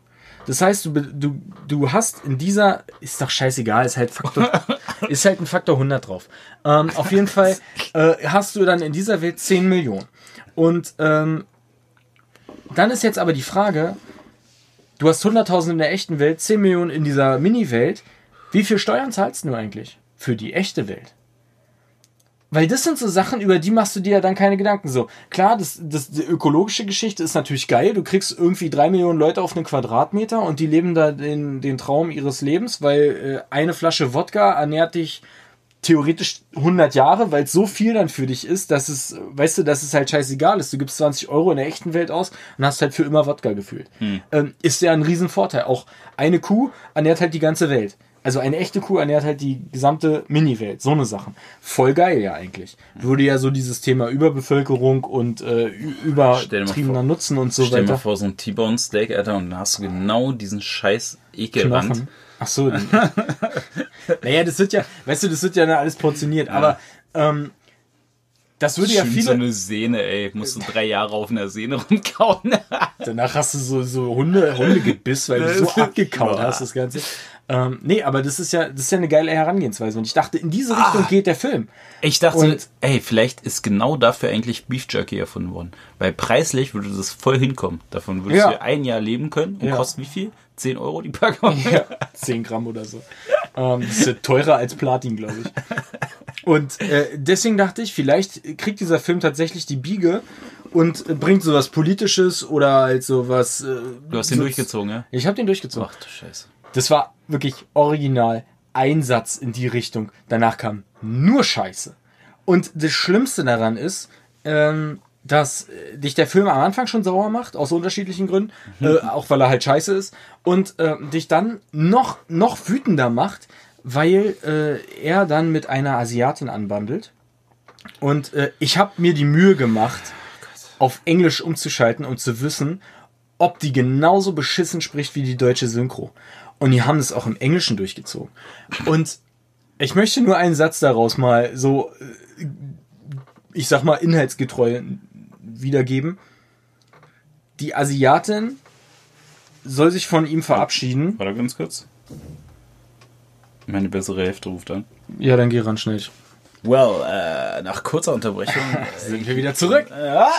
Das heißt, du, du, du hast in dieser, ist doch scheißegal, ist halt Faktor, ist halt ein Faktor 100 drauf. Ähm, auf jeden Fall äh, hast du dann in dieser Welt 10 Millionen. Und ähm, dann ist jetzt aber die Frage, du hast 100.000 in der echten Welt, 10 Millionen in dieser Mini-Welt. Wie viel Steuern zahlst du eigentlich für die echte Welt? Weil das sind so Sachen, über die machst du dir ja dann keine Gedanken. So, klar, das, das, die ökologische Geschichte ist natürlich geil. Du kriegst irgendwie drei Millionen Leute auf einen Quadratmeter und die leben da den, den Traum ihres Lebens, weil äh, eine Flasche Wodka ernährt dich theoretisch 100 Jahre, weil es so viel dann für dich ist, dass es, weißt du, dass es halt scheißegal ist. Du gibst 20 Euro in der echten Welt aus und hast halt für immer Wodka gefühlt. Ähm, ist ja ein Riesenvorteil. Auch eine Kuh ernährt halt die ganze Welt. Also eine echte Kuh ernährt halt die gesamte Mini-Welt. So eine Sachen. Voll geil ja eigentlich. Würde ja so dieses Thema Überbevölkerung und äh, Stell übertriebener Nutzen und so Stell dir mal weiter. vor, so ein T-Bone Steak, Alter, und dann hast du genau diesen scheiß Ekelrand. Knochen. Ach so. naja, das wird ja, weißt du, das wird ja alles portioniert. Aber ähm, das würde ja Schön viele. so eine Sehne, ey. Musst du drei Jahre auf einer Sehne rumkauen. Danach hast du so, so Hunde, Hundegebiss, weil du so abgekaut hast, das Ganze. Ähm, nee, aber das ist ja, das ist ja eine geile Herangehensweise. Und ich dachte, in diese Richtung geht der Film. Ich dachte, Und- ey, vielleicht ist genau dafür eigentlich Beef Jerky erfunden worden. Weil preislich würde das voll hinkommen. Davon würdest Ja. du ein Jahr leben können und Ja. kostet wie viel? 10 Euro die Packung? Ja, 10 Gramm oder so. Ähm, das ist ja teurer als Platin, glaube ich. Und äh, deswegen dachte ich, vielleicht kriegt dieser Film tatsächlich die Biege und bringt sowas Politisches oder halt sowas. Äh, Du hast den so- durchgezogen, ja? Ich habe den durchgezogen. Ach du Scheiße. Das war wirklich original ein Satz in die Richtung. Danach kam nur Scheiße. Und das Schlimmste daran ist, ähm, dass äh, dich der Film am Anfang schon sauer macht, aus unterschiedlichen Gründen, äh, auch weil er halt scheiße ist, und äh, dich dann noch, noch wütender macht, weil äh, er dann mit einer Asiatin anbandelt. Und äh, ich habe mir die Mühe gemacht, auf Englisch umzuschalten und zu wissen, ob die genauso beschissen spricht wie die deutsche Synchro. Und die haben es auch im Englischen durchgezogen. Und ich möchte nur einen Satz daraus mal so, äh, ich sag mal, inhaltsgetreu wiedergeben. Die Asiatin soll sich von ihm verabschieden. Warte ganz kurz. Meine bessere Hälfte ruft an. Ja, dann geh ran schnell. Well, äh, nach kurzer Unterbrechung. Sind wir wieder zurück? Ja,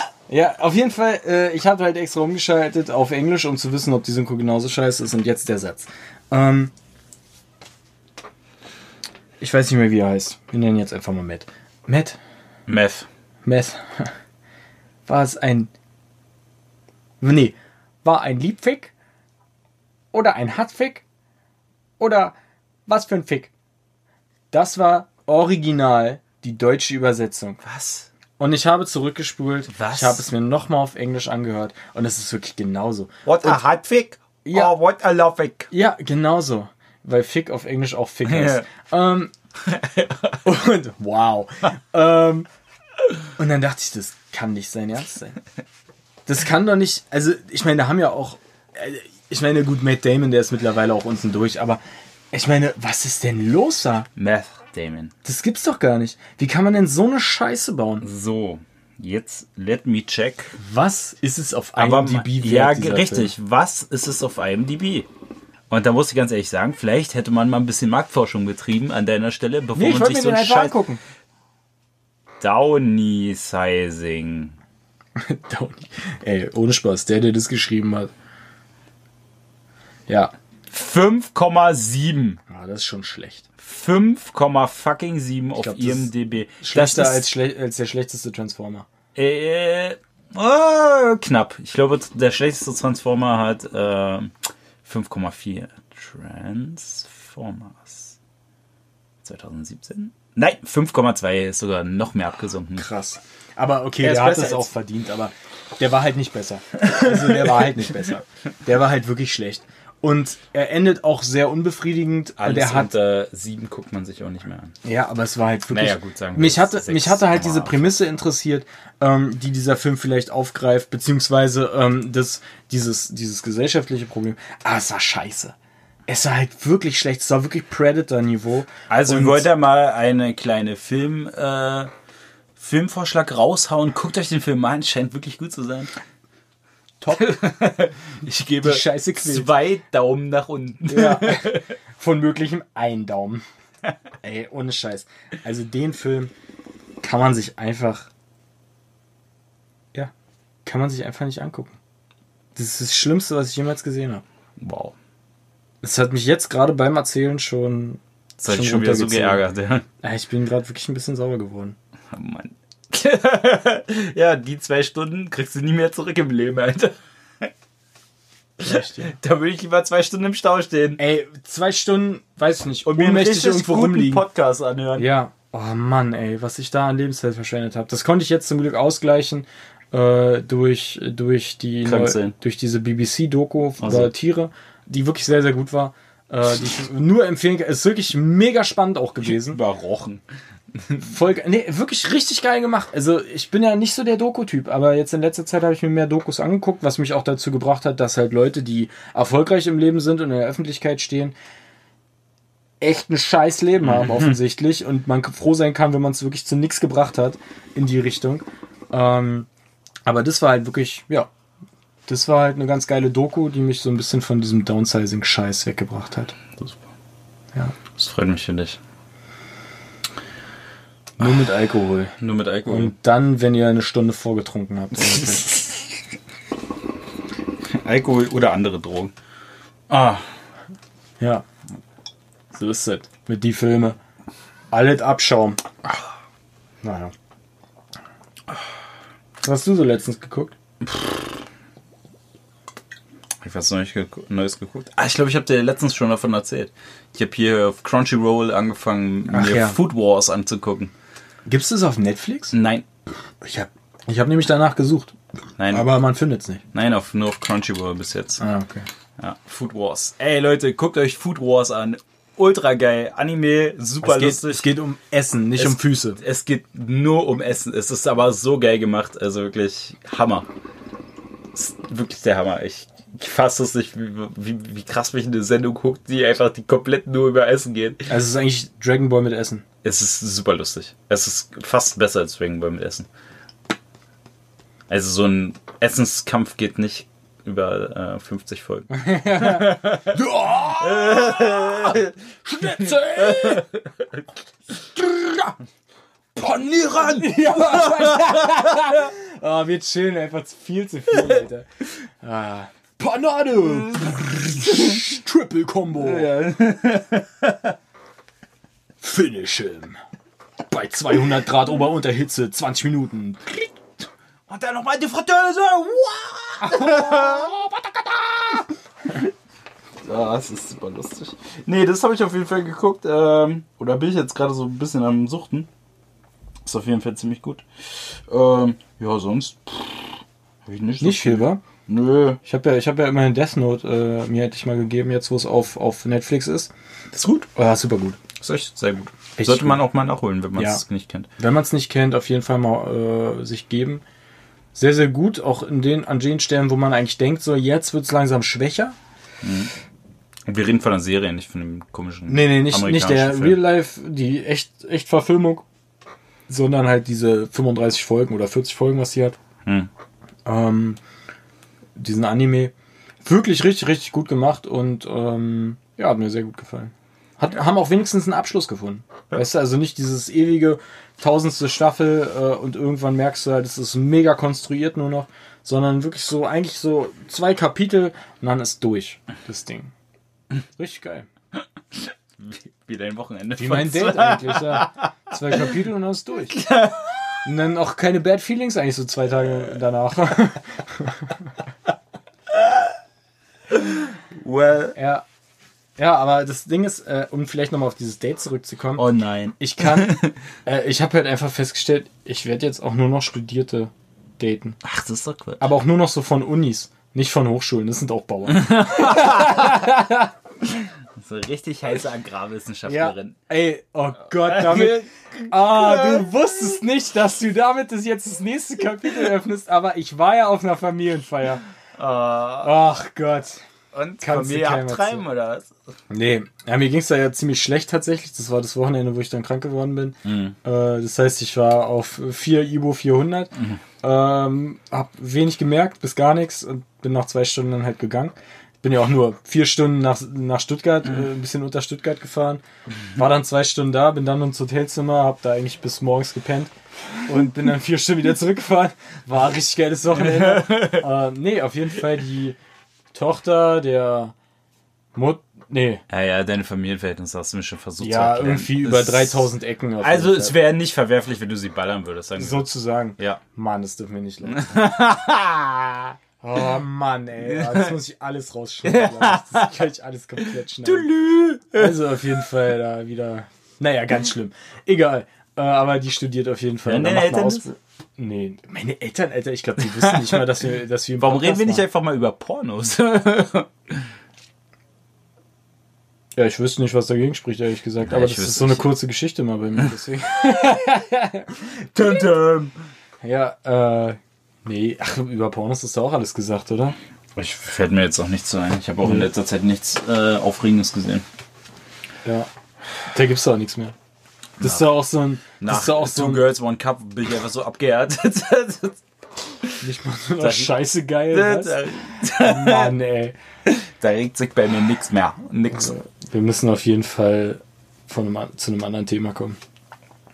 auf jeden Fall, äh, ich habe halt extra umgeschaltet auf Englisch, um zu wissen, ob die Synchro genauso scheiße ist. Und jetzt der Satz. Ähm, ich weiß nicht mehr, wie er heißt. Wir nennen ihn jetzt einfach mal Matt. Matt? Meth. Matt. War es ein... Nee. War ein Liebfick? Oder ein Hassfick? Oder was für ein Fick? Das war original die deutsche Übersetzung. Was? Und ich habe zurückgespult. Was? Ich habe es mir nochmal auf Englisch angehört. Und es ist wirklich genauso. What a hot fick? Ja. Oh, what a love fick. Ja, genauso. Weil Fick auf Englisch auch Fick ist. ähm, und wow. ähm, und dann dachte ich, das kann nicht sein Ernst sein. Das kann doch nicht. Also, ich meine, da haben ja auch. äh, Ich meine, gut, Matt Damon, der ist mittlerweile auch unten durch, aber ich meine, was ist denn los da? Meth, Damon. Das gibt's doch gar nicht. Wie kann man denn so eine Scheiße bauen? So, jetzt let me check. Was ist es auf Aber IMDb? ja, wert, dieser richtig. Was ist es auf IMDb? Und da muss ich ganz ehrlich sagen, vielleicht hätte man mal ein bisschen Marktforschung betrieben an deiner Stelle, bevor Nee, ich man sich so den ein einfach Scheiß angucken. Downy Sizing. Downey. Ey, ohne Spaß, der, der das geschrieben hat. Ja. 5,7. Ah, das ist schon schlecht. 5,7 auf glaub, das ist IMDb. Schlechter das als, ist, schle als der schlechteste Transformer. äh, oh, knapp. Ich glaube, der schlechteste Transformer hat äh, 5,4. Transformers. 2017? Nein, 5,2 ist sogar noch mehr abgesunken. Krass. Aber okay, Er der hat es auch als- verdient, aber der war halt nicht besser. Also der war halt nicht besser. Der war halt wirklich schlecht. Und er endet auch sehr unbefriedigend. Alles er hat unter 7 guckt man sich auch nicht mehr an. Ja, aber es war halt wirklich. Naja, gut, sagen mich hatte, mich hatte halt diese Prämisse interessiert, ähm, die dieser Film vielleicht aufgreift, beziehungsweise ähm, das, dieses, dieses gesellschaftliche Problem. Aber es war scheiße. Es war halt wirklich schlecht. Es war wirklich Predator-Niveau. Also, wollten ja mal eine kleine Film, äh, Filmvorschlag raushauen. Guckt euch den Film an, scheint wirklich gut zu sein. Top. Ich gebe zwei Daumen nach unten. Ja. Von möglichem ein Daumen. Ey, ohne Scheiß. Also den Film kann man sich einfach. Ja, kann man sich einfach nicht angucken. Das ist das Schlimmste, was ich jemals gesehen habe. Wow. Es hat mich jetzt gerade beim Erzählen schon. Das hat ich schon wieder so geärgert. Ja. Ich bin gerade wirklich ein bisschen sauer geworden. Oh Mann. ja, die zwei Stunden kriegst du nie mehr zurück im Leben, Alter. Da würde ich lieber zwei Stunden im Stau stehen. Ey, zwei Stunden, weiß ich nicht, Und mir ohnmächtig richtig irgendwo rumliegen. Podcast anhören. Ja, oh Mann, ey, was ich da an Lebenszeit verschwendet habe. Das konnte ich jetzt zum Glück ausgleichen äh, durch, durch, die Krank neu, sein. durch diese BBC-Doku Also. über Tiere, die wirklich sehr, sehr gut war. Äh, die ich nur empfehlen kann. Ist wirklich mega spannend auch gewesen. Über Rochen. Voll, nee, wirklich richtig geil gemacht. Also ich bin ja nicht so der Doku-Typ, aber jetzt in letzter Zeit habe ich mir mehr Dokus angeguckt, was mich auch dazu gebracht hat, dass halt Leute, die erfolgreich im Leben sind und in der Öffentlichkeit stehen, echt ein scheiß Leben haben offensichtlich und man froh sein kann, wenn man es wirklich zu nichts gebracht hat in die Richtung. Ähm, aber das war halt wirklich, ja, das war halt eine ganz geile Doku, die mich so ein bisschen von diesem Downsizing-Scheiß weggebracht hat. Ja, Das freut mich für dich. Nur mit Alkohol. Nur mit Alkohol. Und dann, wenn ihr eine Stunde vorgetrunken habt. Alkohol oder andere Drogen. Ah, ja. So ist es. Mit die Filme. Alles Abschaum. Naja. Was hast du so letztens geguckt? ich was Neues, gegu- Neues geguckt. Ah, ich glaube, ich habe dir letztens schon davon erzählt. Ich habe hier auf Crunchyroll angefangen, Ach mir ja. Food Wars anzugucken. Gibt's das auf Netflix? Nein, Ich habe ich hab nämlich danach gesucht. nein, Aber man findet es nicht. nein, auf, nur auf Crunchyroll bis jetzt. Ah, okay. Ja, Food Wars. Ey Leute, guckt euch Food Wars an. Ultra geil. Anime, super Es geht, lustig. es geht um Essen, nicht Es- um Füße. Es geht nur um Essen. Es ist aber so geil gemacht. Also wirklich Hammer. Es ist wirklich der Hammer. Ich, ich fasse es nicht, wie, wie, wie krass mich eine Sendung guckt, die einfach die komplett nur über Essen geht. Also es ist eigentlich Dragon Ball mit Essen. Es ist super lustig. Es ist fast besser als Dragon Ball mit Essen. Also so ein Essenskampf geht nicht über äh, 50 Folgen. Schnitzel! Panieren! Ah, wird schön, einfach viel zu viel, Alter. Ah. Panade! Triple Combo! Finish him! Bei 200 Grad Ober-Unterhitze, 20 Minuten. Und dann nochmal die Fritteuse! Ja, das ist super lustig. Nee, das habe ich auf jeden Fall geguckt. Ähm, oder bin ich jetzt gerade so ein bisschen am Suchten. Ist auf jeden Fall ziemlich gut. Ähm, ja, sonst. Pff, hab ich nicht, so Nicht viel, wa? Nö. Ich habe ja, ich hab ja immerhin Death Note äh, mir endlich mal gegeben, jetzt wo es auf, auf Netflix ist. Ist gut. Ja, super gut. Ist echt sehr gut. Echt Sollte man gut. auch mal nachholen, wenn man Ja. es nicht kennt. Wenn man es nicht kennt, auf jeden Fall mal äh, sich geben. Sehr, sehr gut, auch in den, an den Stellen, wo man eigentlich denkt, so jetzt wird es langsam schwächer. Und wir reden von einer Serie, nicht von dem komischen. Nee, nee, nicht, nicht der amerikanischen Real Life, die echt, echt Verfilmung, sondern halt diese 35 Folgen oder 40 Folgen, was die hat. Hm. Ähm, diesen Anime. Wirklich richtig, richtig gut gemacht und ähm, ja, hat mir sehr gut gefallen. Hat, Haben auch wenigstens einen Abschluss gefunden. Weißt du, also nicht dieses ewige tausendste Staffel äh, und irgendwann merkst du halt, es ist mega konstruiert nur noch, sondern wirklich so, eigentlich so zwei Kapitel und dann ist durch, das Ding. Richtig geil. Wie, wie dein Wochenende. Wie mein Date eigentlich, ja. Zwei Kapitel und dann ist durch. Und dann auch keine Bad Feelings eigentlich so zwei Tage danach. Well. ja. Ja, aber das Ding ist, äh, um vielleicht nochmal auf dieses Date zurückzukommen. Oh nein. Ich kann, äh, ich habe halt einfach festgestellt, ich werde jetzt auch nur noch Studierte daten. Ach, das ist doch Quatsch. Aber auch nur noch so von Unis, nicht von Hochschulen, das sind auch Bauern. So richtig heiße Agrarwissenschaftlerin. Ey, oh Gott, damit. Ah, du wusstest nicht, dass du damit das jetzt das nächste Kapitel öffnest, aber ich war ja auf einer Familienfeier. Ah, Ach Gott. und Kannst du Familie abtreiben oder was? Nee, ja, mir ging's da ja ziemlich schlecht tatsächlich. Das war das Wochenende, wo ich dann krank geworden bin. Äh, das heißt, ich war auf 4 Ibo 400, ähm, hab wenig gemerkt, bis gar nichts und bin nach zwei Stunden dann halt gegangen. Bin ja auch nur vier Stunden nach, nach Stuttgart, äh, ein bisschen unter Stuttgart gefahren. War dann zwei Stunden da, bin dann ins Hotelzimmer, hab da eigentlich bis morgens gepennt und bin dann vier Stunden wieder zurückgefahren. War ein richtig geiles Wochenende. äh, nee, auf jeden Fall die Tochter der Mut, nee, Ja, ja, deine Familienverhältnisse hast du mir schon versucht zu ja, erklären. irgendwie über Es- 3000 Ecken. auf Also, es wäre nicht verwerflich, wenn du sie ballern würdest, sagen wir. sozusagen. Ja. Mann, das dürfen wir nicht leiden. Oh Mann, ey. Ja, Das muss ich alles rausschneiden. Das kann ich alles komplett schneiden. Also auf jeden Fall da wieder. Naja, ganz schlimm. Egal. Äh, aber die studiert auf jeden Fall. Da deine Eltern Ausbildung. Nee, meine Eltern, Alter, ich glaube, die wissen nicht mal, dass wir, dass wir Warum reden wir nicht waren. einfach mal über Pornos? Ja, ich wüsste nicht, was dagegen spricht, ehrlich gesagt. Aber ich das ist so eine nicht. kurze Geschichte mal bei mir. Deswegen. Tum, tum. Ja, äh. Nee, ach, über Pornos ist da auch alles gesagt, oder? Ich fällt mir jetzt auch nichts so ein. Ich habe auch in letzter Zeit nichts äh, Aufregendes gesehen. Ja. Da gibt's doch auch nichts mehr. Das ist doch auch so ein. Das ist auch Two so ein. Girls, One Cup bin ich einfach so abgehärtet. Nicht mal so eine Scheiße geil. da, Was? Mann, ey. da regt sich bei mir nichts mehr. Nix. Wir müssen auf jeden Fall von einem, zu einem anderen Thema kommen.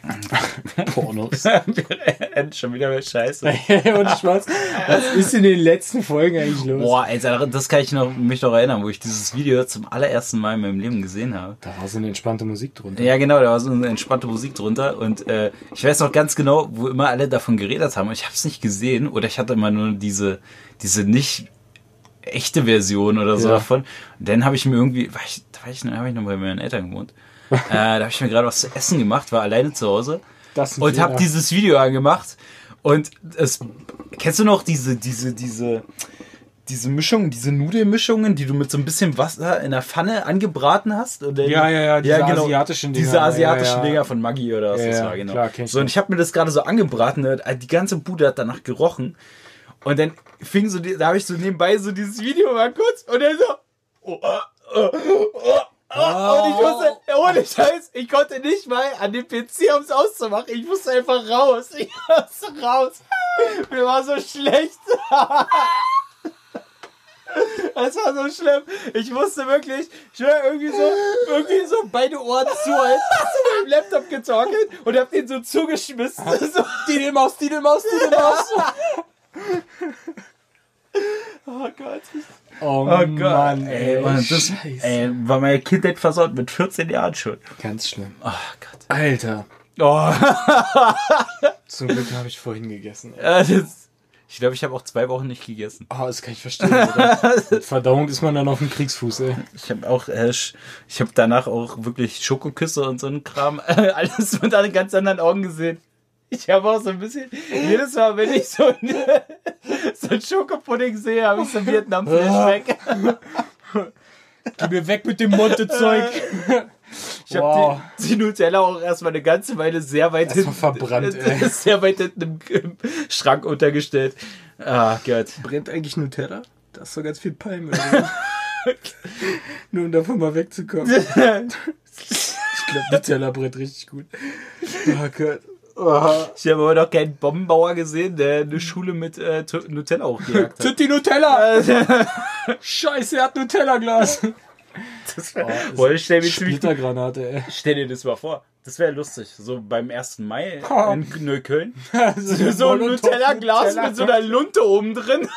Pornos. Wir enden schon wieder mit Scheiße. Und Spaß. Was ist in den letzten Folgen eigentlich los? Boah, Alter, das kann ich noch, mich noch erinnern, wo ich dieses Video zum allerersten Mal in meinem Leben gesehen habe. Da war so eine entspannte Musik drunter. Ja, genau, da war so eine entspannte Musik drunter und äh, ich weiß noch ganz genau, wo immer alle davon geredet haben. und Ich habe es nicht gesehen oder ich hatte immer nur diese diese nicht echte Version oder so Ja. davon. Und dann habe ich mir irgendwie, war ich, da war ich, habe ich noch bei meinen Eltern gewohnt. Äh, da habe ich mir gerade was zu essen gemacht, war alleine zu Hause und habe ja. dieses Video angemacht und es kennst du noch diese diese diese diese Mischung, diese Nudelmischungen, die du mit so ein bisschen Wasser in der Pfanne angebraten hast? Oder Ja, ja, ja, diese asiatischen Dinger. Diese asiatischen Ja, ja. Dinger von Maggi oder was Ja, das ja, war, genau. klar, so, und ich habe mir das gerade so angebraten, ne, die ganze Bude hat danach gerochen. Und dann fing so, da habe ich so nebenbei so dieses Video mal kurz und dann so. Oh, oh, oh, oh, oh, und ich musste, ohne Scheiß, ich konnte nicht mal an dem PC, um es auszumachen. Ich musste einfach raus. Ich musste raus. Mir war so schlecht. Es war so schlimm. Ich musste wirklich, ich war irgendwie so, irgendwie so beide Ohren zu, halt, zu meinem Laptop getorkelt und hab den so zugeschmissen. So, Die Maus, die Maus, die Maus. Oh Gott. Oh, Oh Gott. Mann, ey. Mann, das ey, war meine Kindheit versaut mit 14 Jahren schon. Ganz schlimm. Oh Gott. Alter. Oh, Zum Glück habe ich vorhin gegessen. Ey. das, ich glaube, ich habe auch zwei Wochen nicht gegessen. Oh, das kann ich verstehen. Oder? Mit Verdauung ist man dann auf dem Kriegsfuß, ey. Ich habe auch, äh, ich habe danach auch wirklich Schokoküsse und so ein Kram, äh, alles mit einem ganz anderen Augen gesehen. Ich habe auch so ein bisschen, jedes Mal, wenn ich so, ein- so ein Schokopudding sehe, habe ich so ein Vietnam-Flashback. Geh mir weg mit dem Monte-Zeug. Ich habe Wow. die, die Nutella auch erstmal eine ganze Weile sehr weit hinten, verbrannt, ey. sehr weit hinten im, im Schrank untergestellt. Ah, Gott. Brennt eigentlich Nutella? Da ist so ganz viel Palme. Nur um davon mal wegzukommen. Ich glaube, Nutella brennt richtig gut. Oh Gott. Oh. Ich habe aber noch keinen Bombenbauer gesehen, der eine Schule mit äh, Nutella hochgejagt hat. Die Nutella? Scheiße, er hat Nutella-Glas. Das wär, Boah, ich stell, mir Splittergranate, ey. stell dir das mal vor. Das wäre lustig. So beim 1. Mai Ha. in Neukölln. So, So ein Nutella-Glas mit so einer Lunte oben drin.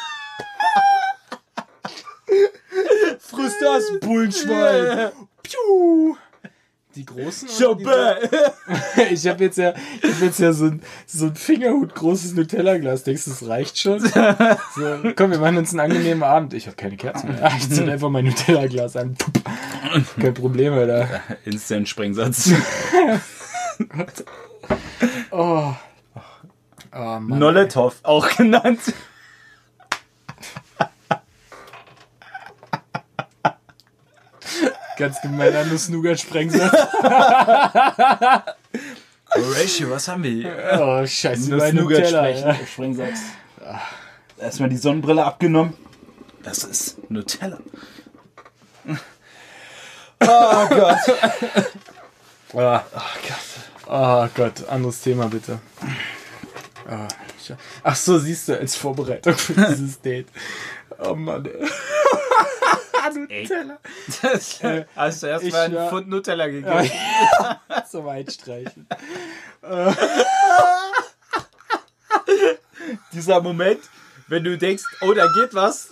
Friss das, Bullenschwein. Piu. Die großen? oder Schoppe! die- Ich habe jetzt ja, ich hab jetzt ja so ein, so ein Fingerhut großes Nutella-Glas. Denkst du, das reicht schon? So, komm, wir machen uns einen angenehmen Abend. Ich habe keine Kerzen mehr. Ich zünd einfach mein Nutella-Glas an. Pup. Kein Problem, Alter. Instant Sprengsatz. Oh. Oh, Mann. Nolletov, auch genannt. Ganz gemeiner Nuss-Nougat-Sprengsatz. Horatio, was haben wir hier? Oh, scheiße, mein Nutella. Ja. Sprengsatz. Erstmal die Sonnenbrille abgenommen. Das ist Nutella. Oh Gott. Ah. Oh Gott, anderes Thema bitte. Ah, Ach so, siehst du, als Vorbereitung für dieses Date. Oh Mann. ey. Nutella. Das, hast du ich erstmal einen war- Pfund Nutella gegeben. Zum Einstreichen. Dieser Moment, wenn du denkst, oh, da geht was.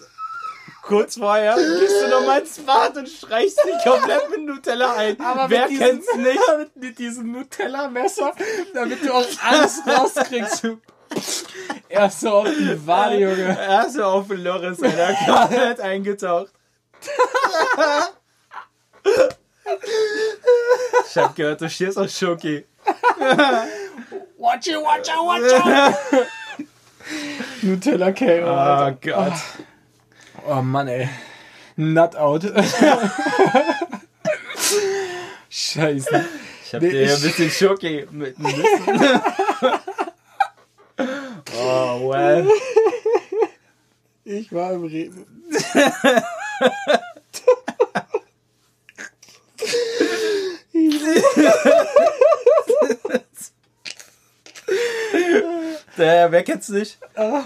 Kurz vorher gehst du nochmal ins Bad und streichst dich komplett mit Nutella ein. Wer mit kennt's nicht? Mit, mit diesem Nutella-Messer, damit du auch alles rauskriegst. Erst so auf die Wade, Junge. Erst so auf den Loris, Alter, komplett eingetaucht. Ich hab gehört, du stehst auf Schoki. Watch it, watch out, watch out. Nutella came. Oh Gott. Oh Mann, ey. Nut out. Scheiße. Ich hab Nee, dir hier ein bisschen Schoki mit ein bisschen. Oh, well. Ich war im Rewe. Der, wer kennt's nicht?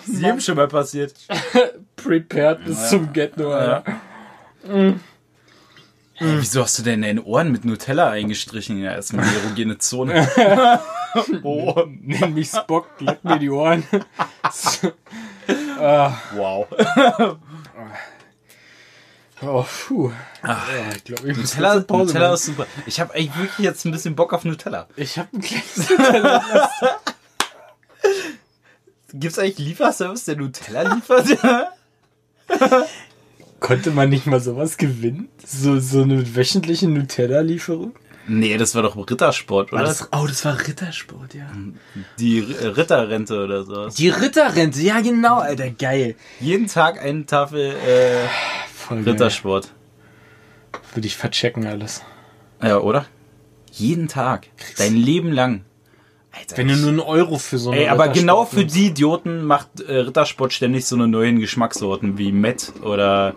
Jedem schon mal passiert. Prepared bis zum Get-No, Alter. Hey, wieso hast du denn deine Ohren mit Nutella eingestrichen? Ja, erstmal eine erogene Zone. oh, Nenn mich Spock, leck mir die Ohren. ah, wow. oh, puh. Ja, ich glaube, ich Nutella, Pause Nutella machen. ist super. Ich habe eigentlich wirklich jetzt ein bisschen Bock auf Nutella. Ich habe ein kleines Nutella. Gibt's eigentlich Lieferservice, der Nutella liefert? Konnte man nicht mal sowas gewinnen? So, so eine wöchentliche Nutella-Lieferung? nee, das war doch Rittersport, oder? oh, das war Rittersport, ja. Die R- Ritterrente oder sowas. Die Ritterrente, ja genau, Alter, geil. Jeden Tag eine Tafel äh. Rittersport. Würde ich verchecken alles. Ja, oder? Jeden Tag. Dein Leben lang. Alter, Wenn du nur einen Euro für so eine Ey, aber genau für die Idioten macht äh, Rittersport ständig so eine neuen Geschmackssorten wie Met oder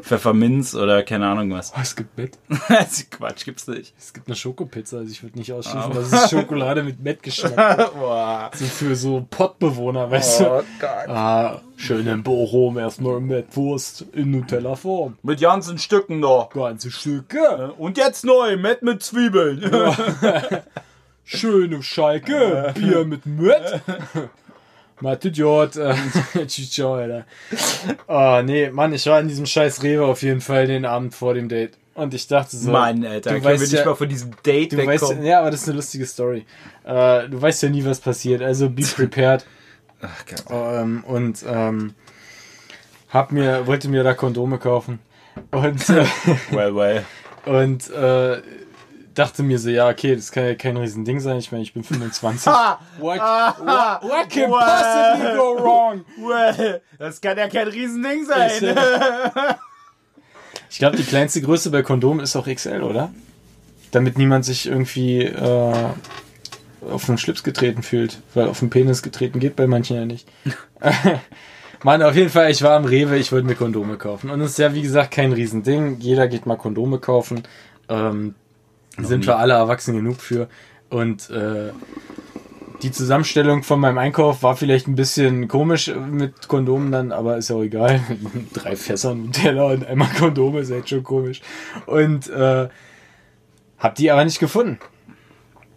Pfefferminz oder keine Ahnung was. Oh, es gibt Met. Quatsch, gibt's nicht. Es gibt eine Schokopizza, also ich würde nicht ausschließen, Aber- dass es Schokolade mit Met-Geschmack Boah. So für so Pottbewohner, weißt du? Oh Gott. Ah, schön im Bochum, erstmal Mettwurst in Nutella-Form. Mit ganzen Stücken noch. Ganze Stücke. Und jetzt neu, Met mit Zwiebeln. Schöne Schalke, Bier mit Mett. Mathe äh, Ciao, Alter. Oh, nee, Mann, ich war in diesem scheiß Rewe auf jeden Fall den Abend vor dem Date. Und ich dachte so. Mann, Alter, du können wir weißt nicht ja, mal von diesem Date du weißt, wegkommen? ja, aber das ist eine lustige Story. Äh, du weißt ja nie, was passiert. Also be prepared. Ach Gott. ähm, und ähm, hab mir, wollte mir da Kondome kaufen. Und, äh, Well, well. und äh, dachte mir so, ja, okay, das kann ja kein Riesending sein. Ich meine, ich bin 25. Ha! What, Ah, what, what can possibly go wrong? Well, das kann ja kein Riesending sein. Ich, äh, Ich glaube, die kleinste Größe bei Kondomen ist auch XL, oder? Damit niemand sich irgendwie äh, auf den Schlips getreten fühlt. Weil auf den Penis getreten geht bei manchen ja nicht. Mann, auf jeden Fall, ich war am Rewe, ich wollte mir Kondome kaufen. Und es ist ja, wie gesagt, kein Riesending. Jeder geht mal Kondome kaufen. Ähm, sind wir alle erwachsen genug für. Und äh, die Zusammenstellung von meinem Einkauf war vielleicht ein bisschen komisch mit Kondomen dann, aber ist ja auch egal. Drei Fässer Nutella und einmal Kondome ist halt schon komisch. Und äh, hab die aber nicht gefunden.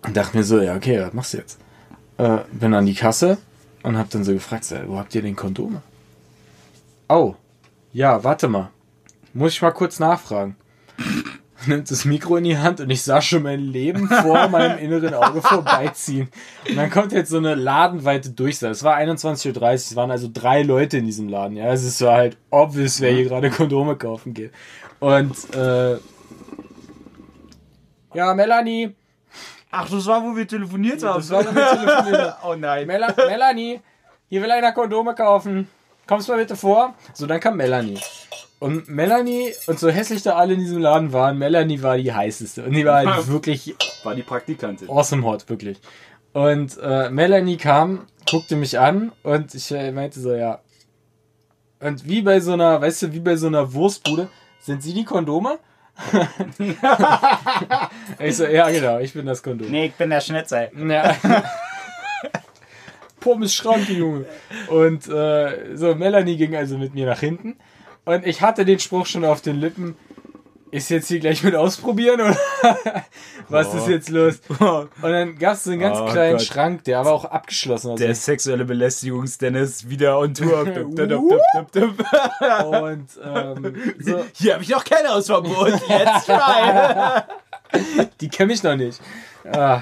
Und dachte mir so, ja, okay, was machst du jetzt? Äh, bin an die Kasse und hab dann so gefragt, wo habt ihr den Kondome? Oh, ja, warte mal. Muss ich mal kurz nachfragen. nimmt das Mikro in die Hand und ich sah schon mein Leben vor meinem inneren Auge vorbeiziehen. Und dann kommt jetzt so eine ladenweite Durchsage. Es war 21.30 Uhr, es waren also drei Leute in diesem Laden. Ja, es ist so halt obvious, wer hier gerade Kondome kaufen geht. Und, äh, ja, Melanie, Ach, das war, wo wir telefoniert haben. das war, wo wir telefoniert haben. oh nein. Mela Melanie, hier will einer Kondome kaufen. Kommst mal bitte vor. So, dann kam Melanie. Und Melanie, und so hässlich da alle in diesem Laden waren, Melanie war die heißeste. Und die war halt wirklich War die Praktikantin. awesome hot, wirklich. Und äh, Melanie kam, guckte mich an und ich äh, meinte so, ja. Und wie bei so einer, weißt du, wie bei so einer Wurstbude, sind sie die Kondome? ich so, ja genau, ich bin das Kondom. Nee, ich bin der Schnitzel. Ja. Pommes Schranke, Junge. Und äh, so, Melanie ging also mit mir nach hinten. Und ich hatte den Spruch schon auf den Lippen. Ist jetzt hier gleich mit ausprobieren oder was ist jetzt los? Und dann gab es so einen ganz Oh kleinen Gott. Schrank, der aber auch abgeschlossen war. Der sexuelle Belästigungs-Dennis wieder on Tour. Und ähm, so, Hier habe ich noch kein Hausverbot. Jetzt try. die kenne ich noch nicht. Ah.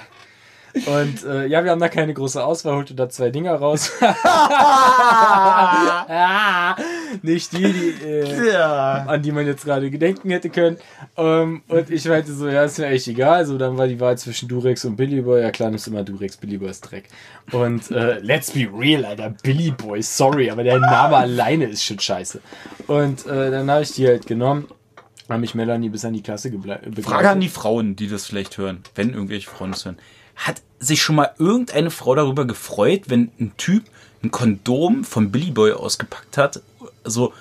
Und äh, ja, wir haben da keine große Auswahl, holte da zwei Dinger raus. ah, nicht die, die äh, ja. an die man jetzt gerade gedenken hätte können. Ähm, und ich meinte so, ja, ist mir echt egal. So, dann war die Wahl zwischen Durex und Billy Boy. Ja, klar, nimmst immer Durex, Billy Boy ist Dreck. Und äh, let's be real, Alter, Billy Boy, sorry, aber der Name alleine ist schon scheiße. Und äh, dann habe ich die halt genommen, habe mich Melanie bis an die Klasse geble- begleitet. Frage an die Frauen, die das vielleicht hören, wenn irgendwelche Frauen das hören. Hat sich schon mal irgendeine Frau darüber gefreut, wenn ein Typ ein Kondom von Billy Boy ausgepackt hat? So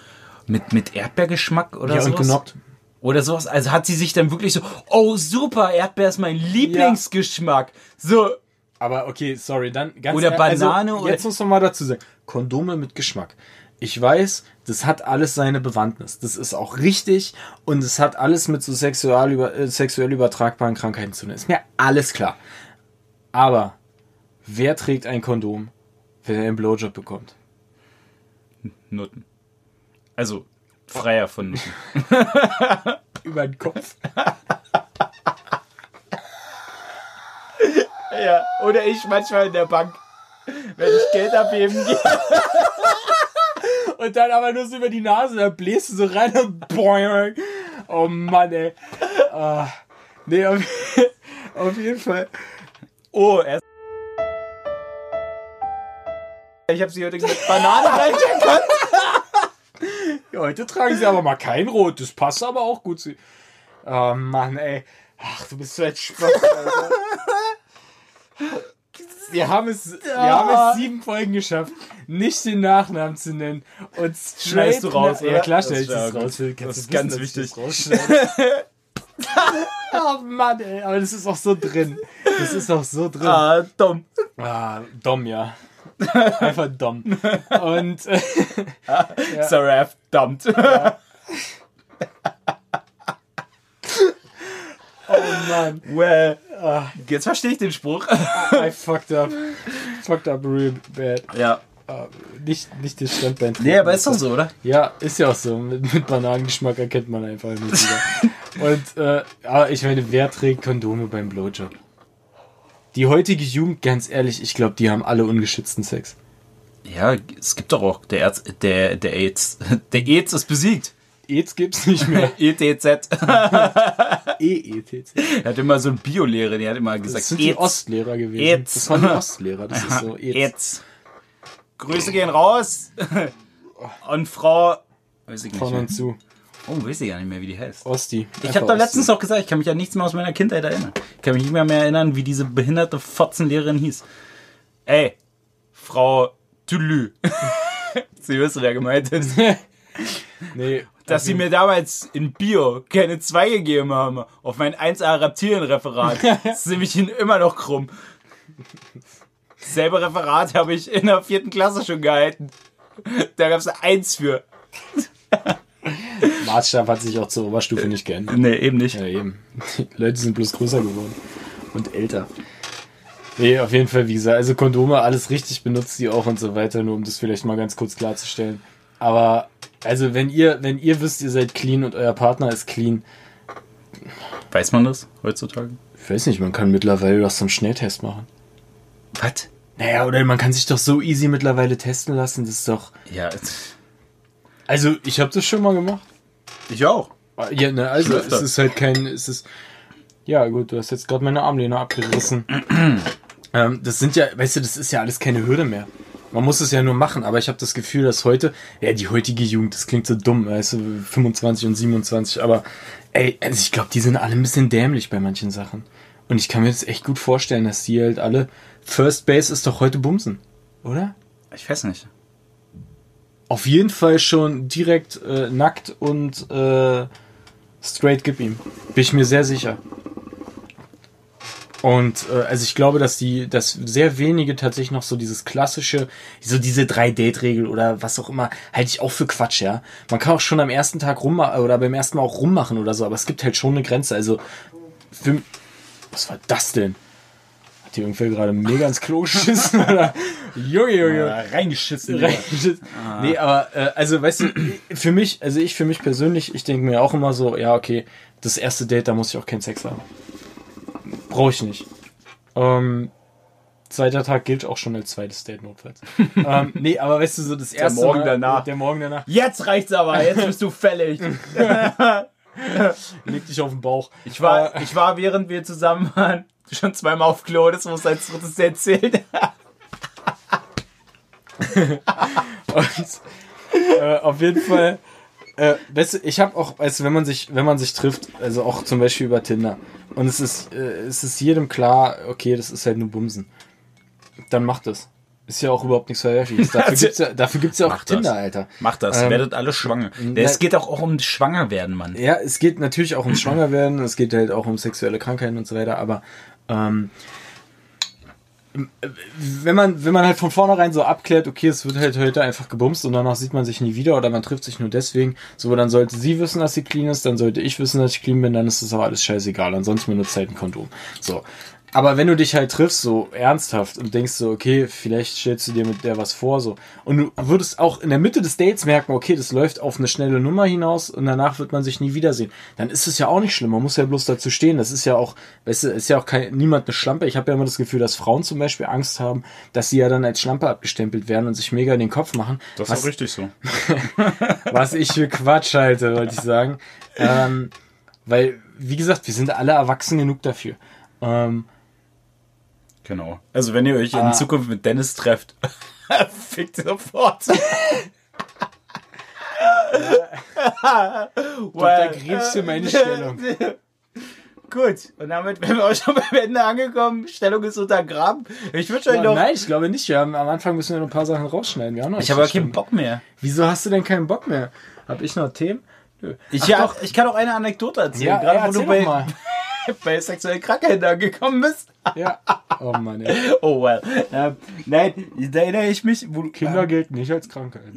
mit, mit Erdbeergeschmack oder Ja, sowas? und genockt. Oder sowas. Also hat sie sich dann wirklich so, oh super, Erdbeer ist mein Lieblingsgeschmack. So, Aber okay, sorry, dann ganz Oder ehrlich, Banane also, oder- Jetzt muss man mal dazu sagen, Kondome mit Geschmack. Ich weiß, das hat alles seine Bewandtnis. Das ist auch richtig und es hat alles mit so sexual über, äh, sexuell übertragbaren Krankheiten zu tun. Ist mir alles klar. Aber wer trägt ein Kondom, wenn er einen Blowjob bekommt? Nutten. Also, freier von Nutten. Über den Kopf. Ja, oder ich manchmal in der Bank, wenn ich Geld abheben gehe. Und dann aber nur so über die Nase, da bläst du so rein und boing. Oh Mann, ey. Ah, nee, auf, auf jeden Fall. Oh, erst. Ich habe sie heute mit Banane. Ja, heute tragen sie aber mal kein Rot. Das passt aber auch gut zu. Oh Mann, ey. Ach, du bist so ein Spaß, Alter. Wir haben es, wir haben es sieben Folgen geschafft, nicht den Nachnamen zu nennen. Und straight Schneidest du raus, Ja, klar, stell ich Das ist raus. Das ist ganz wichtig. oh Mann, ey. Aber das ist auch so drin. Das ist auch so drin. Ah, dumm. Ah, dumm, ja. Einfach dumm. Und äh, Seraph, dumpt. oh Mann, well, jetzt verstehe ich den Spruch. I fucked up. Fucked up real bad. Ja. Ah, nicht, nicht das Standbein. Nee, aber ist doch so, oder? Ja, ist ja auch so. Mit, mit Bananengeschmack erkennt man einfach nicht wieder. Und, äh, aber ich meine, wer trägt Kondome beim Blowjob? Die heutige Jugend, ganz ehrlich, ich glaube, die haben alle ungeschützten Sex. Ja, es gibt doch auch der, Erz, der, der AIDS. Der AIDS ist besiegt. AIDS gibt's nicht mehr. ETZ. E-ETC. Er hat immer so einen Biolehrer, der hat immer gesagt, Das sind die AIDS. Ostlehrer gewesen. AIDS. Das waren die Ostlehrer. Das ist so AIDS. AIDS. Grüße gehen raus. Und Frau. Weiß ich nicht Von und zu. Oh, weiß ich gar nicht mehr, wie die heißt. Osti. Ich habe doch letztens noch gesagt, ich kann mich an nichts mehr aus meiner Kindheit erinnern. Ich kann mich nicht mehr, mehr erinnern, wie diese behinderte Fotzenlehrerin hieß. Ey, Frau Tülü. Sie wissen, wer gemeint ist. Nee. Dass sie mir damals in Bio keine 2 gegeben haben auf mein 1A Reptilienreferat. Das ist nämlich immer noch krumm. Selbe Referat habe ich in der vierten Klasse schon gehalten. Da gab es eine 1 für. Maßstab hat sich auch zur Oberstufe nicht geändert. Nee, eben nicht. Ja, eben. Die Leute sind bloß größer geworden. Und älter. Nee, auf jeden Fall, wie gesagt, also Kondome, alles richtig benutzt die auch und so weiter, nur um das vielleicht mal ganz kurz klarzustellen. Aber, also wenn ihr, wenn ihr wisst, ihr seid clean und euer Partner ist clean, Weiß man das heutzutage? Ich weiß nicht, man kann mittlerweile doch so einen Schnelltest machen. Was? Naja, oder man kann sich doch so easy mittlerweile testen lassen. Das ist doch. Ja, Also, ich habe das schon mal gemacht. ich auch. Ja, ne, also es ist halt kein, es ist, ja gut, du hast jetzt gerade meine Armlehne abgerissen. ähm, das sind ja, weißt du, das ist ja alles keine Hürde mehr. Man muss es ja nur machen, aber ich habe das Gefühl, dass heute, ja, die heutige Jugend, das klingt so dumm, weißt du, 25 und 27, aber ey, also ich glaube, die sind alle ein bisschen dämlich bei manchen Sachen. Und ich kann mir das echt gut vorstellen, dass die halt alle, First Base ist doch heute Bumsen, oder? Ich weiß nicht. Auf jeden Fall schon direkt äh, nackt und äh, straight gib ihm. Bin ich mir sehr sicher. Und äh, also ich glaube, dass die, dass sehr wenige tatsächlich noch so dieses klassische, so diese drei Date Regel oder was auch immer, halte ich auch für Quatsch, ja. Man kann auch schon am ersten Tag rummachen oder beim ersten Mal auch rummachen oder so, aber es gibt halt schon eine Grenze. Also für, was war das denn? Hat die irgendwer gerade mega ins Klo geschissen? oder? Junge, Junge. Ja, reingeschissen. Reingeschissen. Nee, aber äh, also weißt du, für mich, also ich für mich persönlich, ich denke mir auch immer so, ja, okay, das erste Date, da muss ich auch keinen Sex haben. Brauche ich nicht. Ähm, zweiter Tag gilt auch schon als zweites Date notfalls. ähm, nee, aber weißt du, so das erste Morgen Mal, danach. Der Morgen danach. Jetzt reicht's aber, jetzt bist du fällig. Leg dich auf den Bauch. Ich war, ich war, während wir zusammen waren, schon zweimal auf Klo, das muss als drittes erzählen. Und, äh, auf jeden Fall, äh, weißt du, ich habe auch, also wenn man sich, wenn man sich trifft, also auch zum Beispiel über Tinder, und es ist, äh, es ist jedem klar, okay, das ist halt nur Bumsen, dann macht es. Ist ja auch überhaupt nichts Verwerfliches. Dafür gibt's ja, dafür gibt's ja auch das. Tinder, Alter. Macht das, Ähm, werdet alle schwanger. na- Es geht auch, auch um Schwangerwerden, Mann. Ja, es geht natürlich auch ums Schwangerwerden, es geht halt auch um sexuelle Krankheiten und so weiter, aber ähm, wenn man, wenn man halt von vornherein so abklärt, okay, es wird halt heute einfach gebumst und danach sieht man sich nie wieder oder man trifft sich nur deswegen, so dann sollte sie wissen, dass sie clean ist, dann sollte ich wissen, dass ich clean bin, dann ist das aber alles scheißegal, ansonsten benutzt halt ein Kondom. So. Aber wenn du dich halt triffst, so ernsthaft und denkst so, okay, vielleicht stellst du dir mit der was vor, so. Und du würdest auch in der Mitte des Dates merken, okay, das läuft auf eine schnelle Nummer hinaus und danach wird man sich nie wiedersehen. Dann ist es ja auch nicht schlimm. Man muss ja bloß dazu stehen. Das ist ja auch, weißt du, ist ja auch kein, niemand eine Schlampe. Ich habe ja immer das Gefühl, dass Frauen zum Beispiel Angst haben, dass sie ja dann als Schlampe abgestempelt werden und sich mega in den Kopf machen. Das was, ist auch richtig so. was ich für Quatsch halte, wollte ich sagen. Ähm, weil, wie gesagt, wir sind alle erwachsen genug dafür. Ähm, Genau. Also wenn ihr euch in Ah. Zukunft mit Dennis trefft, fickt sofort. untergräbst du meine Stellung. Gut, und damit wären wir auch schon beim Ende angekommen. Stellung ist untergraben. Ich wünsche euch Ja, noch. nein, ich glaube nicht. Wir haben, am Anfang müssen wir noch ein paar Sachen rausschneiden. Wir haben noch Ich habe aber keinen. Bock mehr. Wieso hast du denn keinen Bock mehr? Hab ich noch Themen? Nö. Ich, Ach ja, doch. ich kann auch eine Anekdote erzählen. Ja, gerade ja, wo du erzähl doch bei, mal. bei sexuellen Krankheiten angekommen bist. Ja. Oh Mann, ey. Oh well. Ähm, nein, da erinnere ich mich. Wo, Kinder gelten nicht als Krankheit.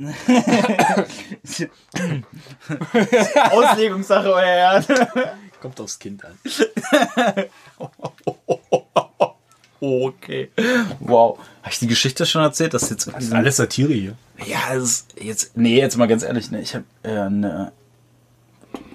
Auslegungssache, euer Herr. Kommt aufs Kind an. Okay. Wow. Habe ich die Geschichte schon erzählt? Das ist jetzt alles Satire hier. Ja, es ist jetzt, nee, jetzt mal ganz ehrlich, ne, ich habe äh, eine,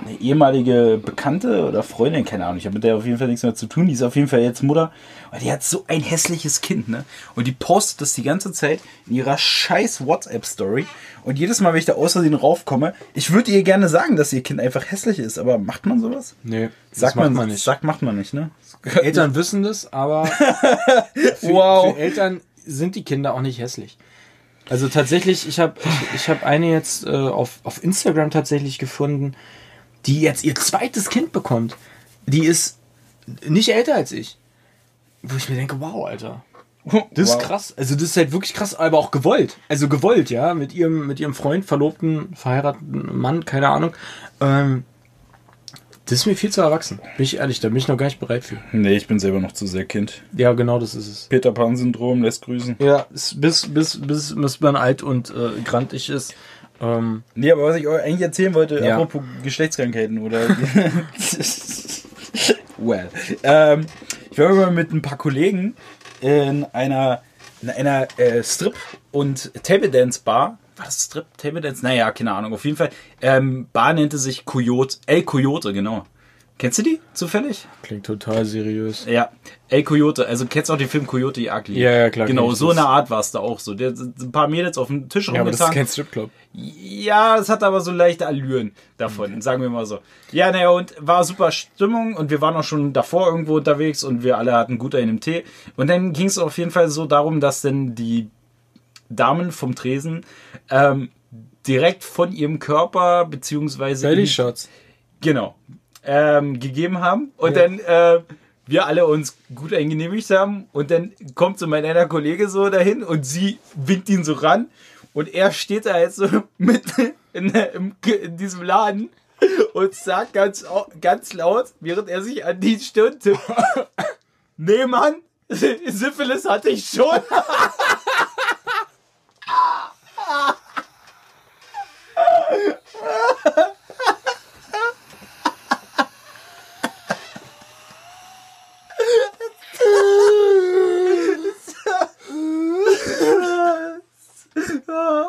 eine ehemalige Bekannte oder Freundin, keine Ahnung, ich habe mit der auf jeden Fall nichts mehr zu tun, die ist auf jeden Fall jetzt Mutter und die hat so ein hässliches Kind, ne? Und die postet das die ganze Zeit in ihrer scheiß WhatsApp-Story und jedes Mal, wenn ich da aus Versehen raufkomme, ich würde ihr gerne sagen, dass ihr Kind einfach hässlich ist, aber macht man sowas? Nee, Sagt man, man nicht. Sagt, macht man nicht, ne? Eltern wissen das, aber für, Wow. für Eltern sind die Kinder auch nicht hässlich. Also tatsächlich, ich habe ich, ich hab eine jetzt äh, auf, auf Instagram tatsächlich gefunden, die jetzt ihr zweites Kind bekommt. Die ist nicht älter als ich. Wo ich mir denke, wow, Alter. Das ist Wow. krass. Also das ist halt wirklich krass, aber auch gewollt. Also gewollt, ja, mit ihrem, mit ihrem Freund, Verlobten, verheirateten Mann, keine Ahnung. Ähm, das ist mir viel zu erwachsen. Bin ich ehrlich, da bin ich noch gar nicht bereit für. Nee, ich bin selber noch zu sehr Kind. Ja, genau, das ist es. Peter Pan-Syndrom lässt grüßen. Ja, bis, bis, bis, bis man alt und äh, grantig ist. Ähm, Nee, aber was ich euch eigentlich erzählen wollte, Ja. apropos Geschlechtskrankheiten oder. well. Ähm, ich war mal mit ein paar Kollegen in einer, in einer äh, Strip- und Table Dance Bar. War das Strip? Table Dance? Naja, keine Ahnung. Auf jeden Fall. Ähm, Bar nannte sich Coyote. El Coyote, genau. Kennst du die zufällig? Klingt total seriös. Ja. El Coyote, also kennst du auch den Film Coyote Ugly? Ja, ja, klar, Genau, so das. eine Art war es da auch so. Der, ein paar Mädels auf dem Tisch Ja, aber das ist kein Stripclub. Ja, es hat aber so leichte Allüren davon, sagen wir mal so. Ja, naja, und war super Stimmung und wir waren auch schon davor irgendwo unterwegs und wir alle hatten gut einen im Tee. Und dann ging es auf jeden Fall so darum, dass dann die Damen vom Tresen ähm, direkt von ihrem Körper beziehungsweise Belly Shots. genau ähm, gegeben haben und Ja. dann äh, wir alle uns gut eingenehmigt haben und dann kommt so mein einer Kollege so dahin und sie winkt ihn so ran und er steht da jetzt so mit in, im, in diesem Laden und sagt ganz, ganz laut, während er sich an die Stirn tippt, nee Mann, Syphilis hatte ich schon.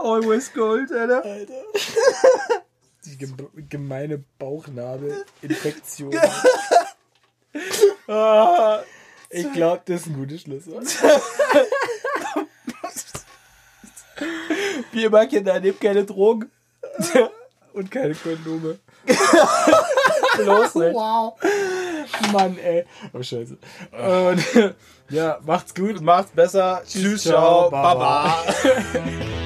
Always gold, Alter. Die gem- gemeine Bauchnabel-Infektion. Ah, ich glaube, das ist ein gutes Schlusswort. Wie immer, Kinder, nehmt keine Drogen. Und keine Kondome. Bloß nicht. Wow. Mann, ey. Oh, scheiße. Und, ja, macht's gut. Macht's besser. Tschüss, ciao, ciao, baba. baba.